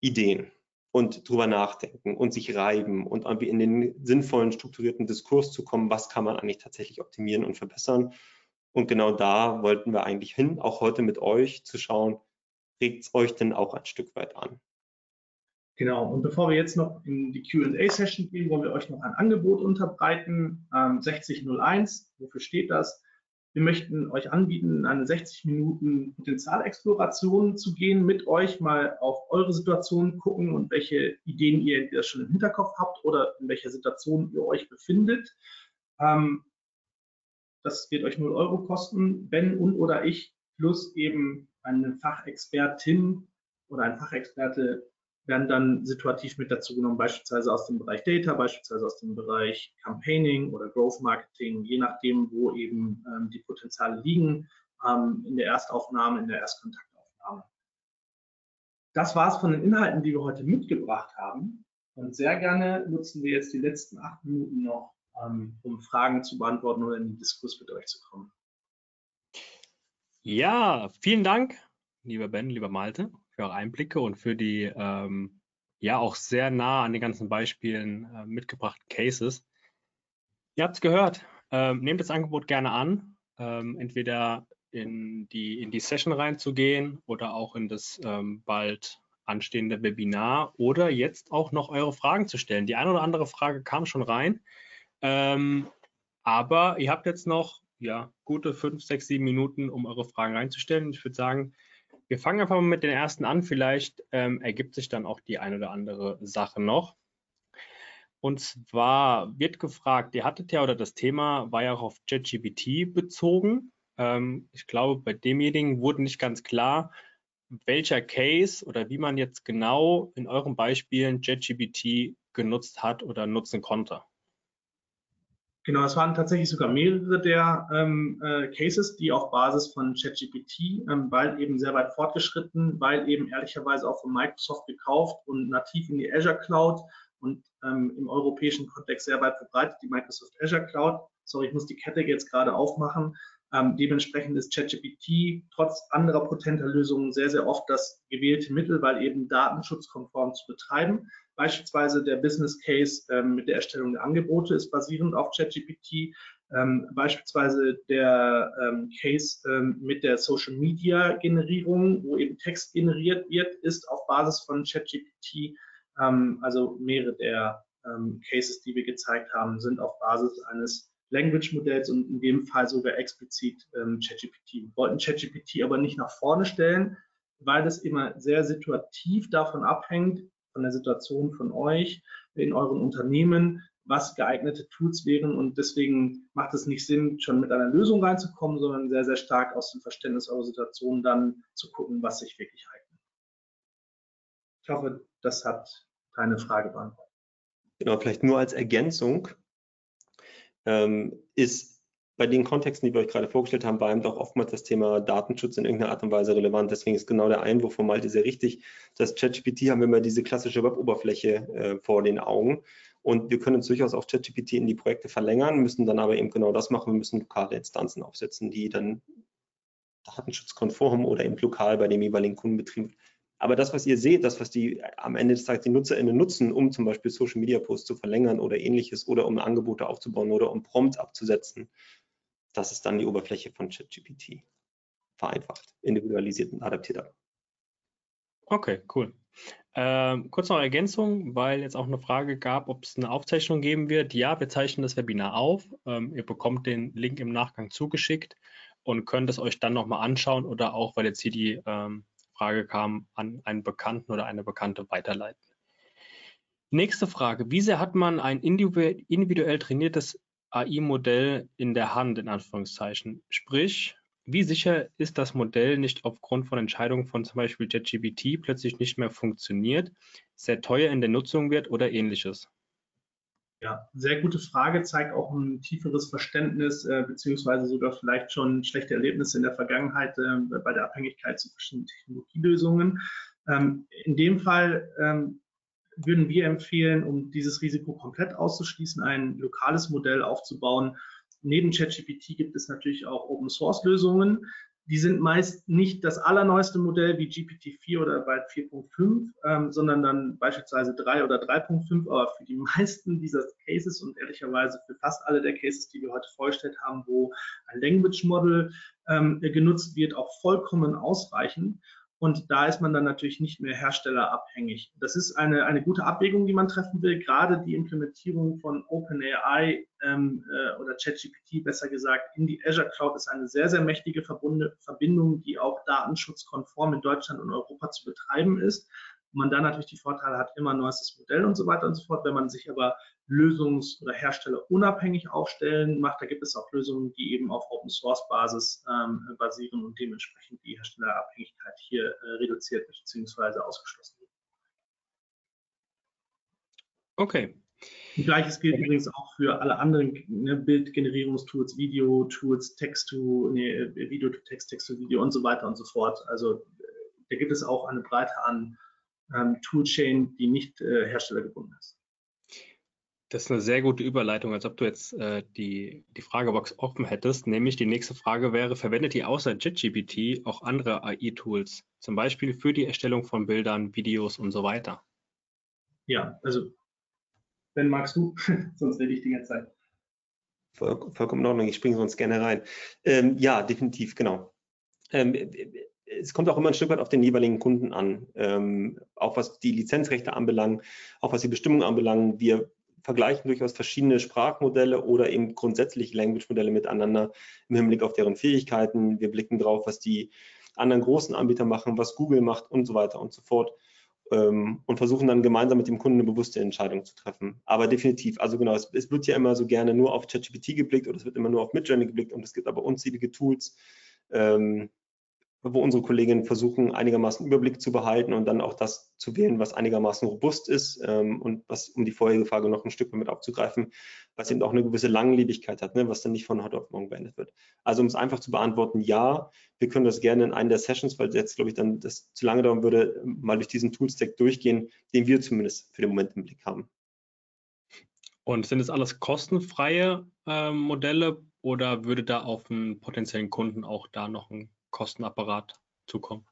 Ideen und drüber nachdenken und sich reiben und irgendwie in den sinnvollen, strukturierten Diskurs zu kommen, was kann man eigentlich tatsächlich optimieren und verbessern. Und genau da wollten wir eigentlich hin, auch heute mit euch zu schauen, regt es euch denn auch ein Stück weit an? Genau, und bevor wir jetzt noch in die QA-Session gehen, wollen wir euch noch ein Angebot unterbreiten. Ähm, 6001, wofür steht das? Wir möchten euch anbieten, eine 60 Minuten Potenzialexploration zu gehen, mit euch mal auf eure Situation gucken und welche Ideen ihr schon im Hinterkopf habt oder in welcher Situation ihr euch befindet. Ähm, das wird euch 0 Euro kosten, Ben und oder ich, plus eben eine Fachexpertin oder ein Fachexperte werden dann situativ mit dazu genommen, beispielsweise aus dem Bereich Data, beispielsweise aus dem Bereich Campaigning oder Growth Marketing, je nachdem, wo eben ähm, die Potenziale liegen, ähm, in der Erstaufnahme, in der Erstkontaktaufnahme. Das war es von den Inhalten, die wir heute mitgebracht haben. Und sehr gerne nutzen wir jetzt die letzten acht Minuten noch, ähm, um Fragen zu beantworten oder in den Diskurs mit euch zu kommen. Ja, vielen Dank, lieber Ben, lieber Malte für eure Einblicke und für die ähm, ja auch sehr nah an den ganzen Beispielen äh, mitgebrachten Cases. Ihr habt es gehört. Ähm, nehmt das Angebot gerne an, ähm, entweder in die, in die Session reinzugehen oder auch in das ähm, bald anstehende Webinar oder jetzt auch noch eure Fragen zu stellen. Die eine oder andere Frage kam schon rein, ähm, aber ihr habt jetzt noch ja, gute fünf, sechs, sieben Minuten, um eure Fragen reinzustellen. Ich würde sagen, wir fangen einfach mal mit den ersten an. Vielleicht ähm, ergibt sich dann auch die eine oder andere Sache noch. Und zwar wird gefragt, ihr hattet ja oder das Thema war ja auch auf ChatGPT bezogen. Ähm, ich glaube, bei demjenigen wurde nicht ganz klar, welcher Case oder wie man jetzt genau in euren Beispielen ChatGPT genutzt hat oder nutzen konnte. Genau, es waren tatsächlich sogar mehrere der ähm, äh, Cases, die auf Basis von ChatGPT, ähm, weil eben sehr weit fortgeschritten, weil eben ehrlicherweise auch von Microsoft gekauft und nativ in die Azure Cloud und ähm, im europäischen Kontext sehr weit verbreitet, die Microsoft Azure Cloud. Sorry, ich muss die Kette jetzt gerade aufmachen. Ähm, dementsprechend ist ChatGPT trotz anderer potenter Lösungen sehr, sehr oft das gewählte Mittel, weil eben datenschutzkonform zu betreiben. Beispielsweise der Business Case ähm, mit der Erstellung der Angebote ist basierend auf ChatGPT. Ähm, beispielsweise der ähm, Case ähm, mit der Social Media Generierung, wo eben Text generiert wird, ist auf Basis von ChatGPT. Ähm, also mehrere der ähm, Cases, die wir gezeigt haben, sind auf Basis eines Language-Modells und in dem Fall sogar explizit ChatGPT. Wir wollten ChatGPT aber nicht nach vorne stellen, weil das immer sehr situativ davon abhängt, von der Situation von euch in euren Unternehmen, was geeignete Tools wären. Und deswegen macht es nicht Sinn, schon mit einer Lösung reinzukommen, sondern sehr, sehr stark aus dem Verständnis eurer Situation dann zu gucken, was sich wirklich eignet. Ich hoffe, das hat keine Frage beantwortet. Genau, vielleicht nur als Ergänzung ähm, ist bei den Kontexten, die wir euch gerade vorgestellt haben, war eben doch oftmals das Thema Datenschutz in irgendeiner Art und Weise relevant. Deswegen ist genau der Einwurf von Malte sehr richtig. Das ChatGPT haben wir immer diese klassische Web-Oberfläche äh, vor den Augen. Und wir können uns durchaus auf ChatGPT in die Projekte verlängern, müssen dann aber eben genau das machen. Wir müssen lokale Instanzen aufsetzen, die dann datenschutzkonform oder eben lokal bei dem jeweiligen Kunden betrieben. Aber das, was ihr seht, das, was die am Ende des Tages die NutzerInnen nutzen, um zum Beispiel Social Media Posts zu verlängern oder ähnliches oder um Angebote aufzubauen oder um Prompts abzusetzen, das ist dann die Oberfläche von ChatGPT. Vereinfacht, individualisiert und adaptiert. Okay, cool. Ähm, kurz noch Ergänzung, weil jetzt auch eine Frage gab, ob es eine Aufzeichnung geben wird. Ja, wir zeichnen das Webinar auf. Ähm, ihr bekommt den Link im Nachgang zugeschickt und könnt es euch dann nochmal anschauen oder auch, weil jetzt hier die ähm, Frage kam, an einen Bekannten oder eine Bekannte weiterleiten. Nächste Frage. Wie sehr hat man ein individuell trainiertes AI-Modell in der Hand, in Anführungszeichen? Sprich, wie sicher ist das Modell nicht aufgrund von Entscheidungen von zum Beispiel JetGPT plötzlich nicht mehr funktioniert, sehr teuer in der Nutzung wird oder ähnliches? Ja, sehr gute Frage, zeigt auch ein tieferes Verständnis äh, beziehungsweise sogar vielleicht schon schlechte Erlebnisse in der Vergangenheit äh, bei der Abhängigkeit zu verschiedenen Technologielösungen. Ähm, in dem Fall ähm, würden wir empfehlen, um dieses Risiko komplett auszuschließen, ein lokales Modell aufzubauen. Neben ChatGPT gibt es natürlich auch Open Source Lösungen. Die sind meist nicht das allerneueste Modell wie GPT-4 oder bald 4.5, ähm, sondern dann beispielsweise 3 oder 3.5. Aber für die [LAUGHS] meisten dieser Cases und ehrlicherweise für fast alle der Cases, die wir heute vorgestellt haben, wo ein Language Model ähm, genutzt wird, auch vollkommen ausreichend. Und da ist man dann natürlich nicht mehr herstellerabhängig. Das ist eine, eine gute Abwägung, die man treffen will. Gerade die Implementierung von OpenAI ähm, äh, oder ChatGPT besser gesagt in die Azure Cloud ist eine sehr, sehr mächtige Verbindung, die auch datenschutzkonform in Deutschland und Europa zu betreiben ist man dann natürlich die Vorteile hat, immer neuestes Modell und so weiter und so fort. Wenn man sich aber lösungs- oder herstellerunabhängig aufstellen macht, da gibt es auch Lösungen, die eben auf Open Source Basis ähm, basieren und dementsprechend die Herstellerabhängigkeit hier äh, reduziert bzw. ausgeschlossen wird. Okay. Und Gleiches gilt übrigens auch für alle anderen ne, Bildgenerierungstools, Video-Tools, Text-to, nee, Video-to-Text, Text-to-Video und so weiter und so fort. Also äh, da gibt es auch eine Breite an ähm, Toolchain, die nicht äh, herstellergebunden ist. Das ist eine sehr gute Überleitung, als ob du jetzt äh, die, die Fragebox offen hättest. Nämlich die nächste Frage wäre, verwendet ihr außer JetGPT auch andere AI-Tools, zum Beispiel für die Erstellung von Bildern, Videos und so weiter? Ja, also wenn magst du, [LAUGHS] sonst rede ich die ganze Zeit. Voll, vollkommen in Ordnung, ich springe sonst gerne rein. Ähm, ja, definitiv, genau. Ähm, es kommt auch immer ein Stück weit auf den jeweiligen Kunden an, ähm, auch was die Lizenzrechte anbelangt, auch was die Bestimmung anbelangt. Wir vergleichen durchaus verschiedene Sprachmodelle oder eben grundsätzlich Language-Modelle miteinander im Hinblick auf deren Fähigkeiten. Wir blicken drauf, was die anderen großen Anbieter machen, was Google macht und so weiter und so fort ähm, und versuchen dann gemeinsam mit dem Kunden eine bewusste Entscheidung zu treffen. Aber definitiv, also genau, es, es wird ja immer so gerne nur auf ChatGPT geblickt oder es wird immer nur auf Midjourney geblickt und es gibt aber unzählige Tools, ähm, wo unsere Kolleginnen versuchen, einigermaßen Überblick zu behalten und dann auch das zu wählen, was einigermaßen robust ist ähm, und was, um die vorherige Frage noch ein Stück mit aufzugreifen, was eben auch eine gewisse Langlebigkeit hat, ne, was dann nicht von heute auf morgen beendet wird. Also um es einfach zu beantworten, ja, wir können das gerne in einer der Sessions, weil jetzt, glaube ich, dann das zu lange dauern würde, mal durch diesen Toolstack durchgehen, den wir zumindest für den Moment im Blick haben. Und sind es alles kostenfreie äh, Modelle oder würde da auf einen potenziellen Kunden auch da noch ein Kostenapparat zukommen?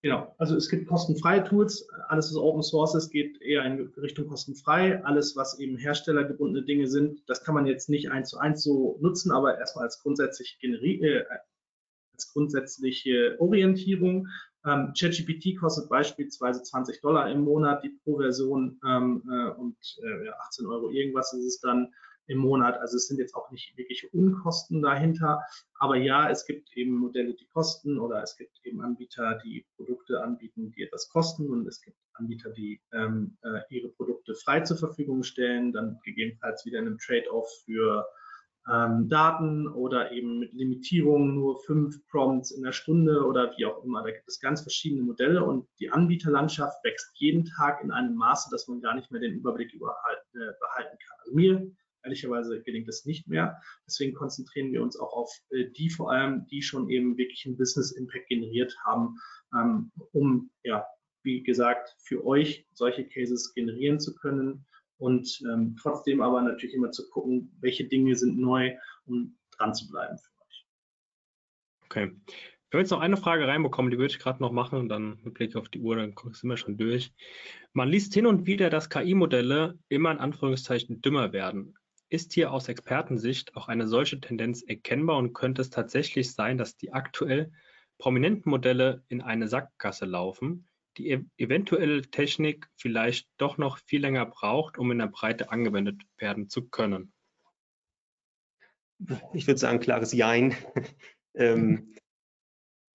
Genau, also es gibt kostenfreie Tools. Alles, was Open Source ist, geht eher in Richtung kostenfrei. Alles, was eben herstellergebundene Dinge sind, das kann man jetzt nicht eins zu eins so nutzen, aber erstmal als, grundsätzlich äh, als grundsätzliche Orientierung. Ähm, ChatGPT kostet beispielsweise 20 Dollar im Monat, die Pro-Version ähm, äh, und äh, 18 Euro irgendwas ist es dann im Monat. Also es sind jetzt auch nicht wirkliche Unkosten dahinter. Aber ja, es gibt eben Modelle, die kosten oder es gibt eben Anbieter, die Produkte anbieten, die etwas kosten und es gibt Anbieter, die ähm, äh, ihre Produkte frei zur Verfügung stellen, dann gegebenenfalls wieder in einem Trade-off für ähm, Daten oder eben mit Limitierungen nur fünf Prompts in der Stunde oder wie auch immer. Da gibt es ganz verschiedene Modelle und die Anbieterlandschaft wächst jeden Tag in einem Maße, dass man gar nicht mehr den Überblick überhalten, äh, behalten kann. Also mir Ehrlicherweise gelingt es nicht mehr. Deswegen konzentrieren wir uns auch auf äh, die vor allem, die schon eben wirklich einen Business Impact generiert haben, ähm, um ja wie gesagt, für euch solche Cases generieren zu können und ähm, trotzdem aber natürlich immer zu gucken, welche Dinge sind neu, um dran zu bleiben für euch. Okay. Wir haben jetzt noch eine Frage reinbekommen, die würde ich gerade noch machen und dann mit Blick auf die Uhr, dann sind wir schon durch. Man liest hin und wieder, dass KI-Modelle immer in Anführungszeichen dümmer werden. Ist hier aus Expertensicht auch eine solche Tendenz erkennbar und könnte es tatsächlich sein, dass die aktuell prominenten Modelle in eine Sackgasse laufen, die ev eventuelle Technik vielleicht doch noch viel länger braucht, um in der Breite angewendet werden zu können? Ich würde sagen, klares Jein. [LAUGHS] ähm,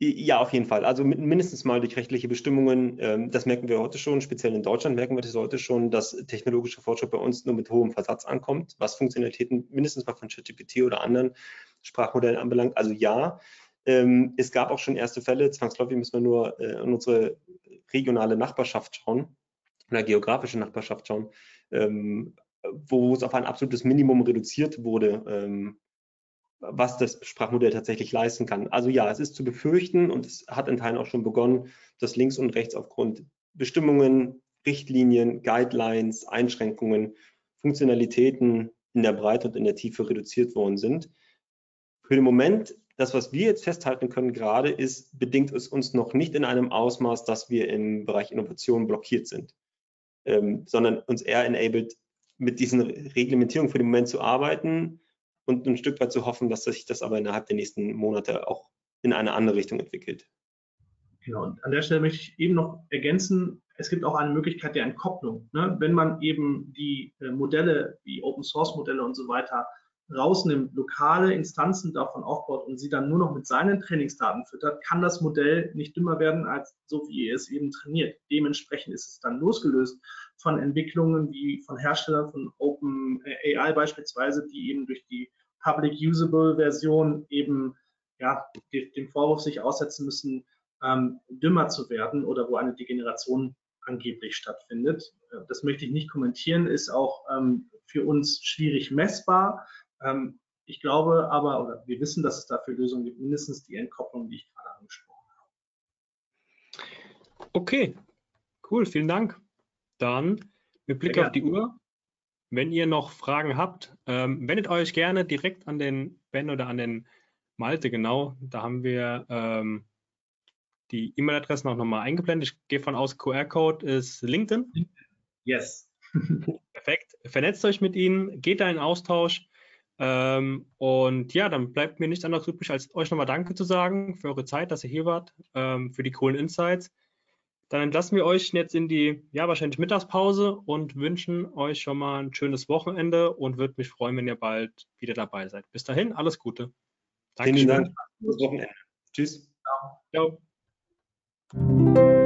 ja, auf jeden Fall. Also mindestens mal durch rechtliche Bestimmungen. Ähm, das merken wir heute schon, speziell in Deutschland merken wir das heute schon, dass technologischer Fortschritt bei uns nur mit hohem Versatz ankommt, was Funktionalitäten mindestens mal von ChatGPT oder anderen Sprachmodellen anbelangt. Also ja, ähm, es gab auch schon erste Fälle. Zwangsläufig müssen wir nur äh, in unsere regionale Nachbarschaft schauen oder geografische Nachbarschaft schauen, ähm, wo es auf ein absolutes Minimum reduziert wurde was das Sprachmodell tatsächlich leisten kann. Also ja, es ist zu befürchten und es hat in Teilen auch schon begonnen, dass links und rechts aufgrund Bestimmungen, Richtlinien, Guidelines, Einschränkungen, Funktionalitäten in der Breite und in der Tiefe reduziert worden sind. Für den Moment, das, was wir jetzt festhalten können gerade, ist, bedingt es uns noch nicht in einem Ausmaß, dass wir im Bereich Innovation blockiert sind, ähm, sondern uns eher enabled, mit diesen Reglementierungen für den Moment zu arbeiten, und ein Stück weit zu hoffen, dass sich das aber innerhalb der nächsten Monate auch in eine andere Richtung entwickelt. Genau, und an der Stelle möchte ich eben noch ergänzen, es gibt auch eine Möglichkeit der Entkopplung. Ne? Wenn man eben die äh, Modelle, die Open Source Modelle und so weiter rausnimmt, lokale Instanzen davon aufbaut und sie dann nur noch mit seinen Trainingsdaten füttert, kann das Modell nicht dümmer werden als so, wie ihr es eben trainiert. Dementsprechend ist es dann losgelöst von Entwicklungen wie von Herstellern von Open AI beispielsweise, die eben durch die Public Usable Version eben ja, dem Vorwurf sich aussetzen müssen, ähm, dümmer zu werden oder wo eine Degeneration angeblich stattfindet. Äh, das möchte ich nicht kommentieren, ist auch ähm, für uns schwierig messbar. Ähm, ich glaube aber, oder wir wissen, dass es dafür Lösungen gibt, mindestens die Entkopplung, die ich gerade angesprochen habe. Okay, cool, vielen Dank. Dann mit Blick auf die Uhr wenn ihr noch Fragen habt, ähm, wendet euch gerne direkt an den Ben oder an den Malte, genau. Da haben wir ähm, die E-Mail-Adressen auch nochmal eingeblendet. Ich gehe von aus, QR-Code ist LinkedIn. Yes. [LAUGHS] Perfekt. Vernetzt euch mit ihnen, geht da in Austausch. Ähm, und ja, dann bleibt mir nichts anderes übrig, als euch nochmal Danke zu sagen für eure Zeit, dass ihr hier wart, ähm, für die coolen Insights. Dann entlassen wir euch jetzt in die, ja, wahrscheinlich Mittagspause und wünschen euch schon mal ein schönes Wochenende und würde mich freuen, wenn ihr bald wieder dabei seid. Bis dahin, alles Gute. Danke. Vielen Dank. Wochenende. Tschüss. Ciao. Ciao.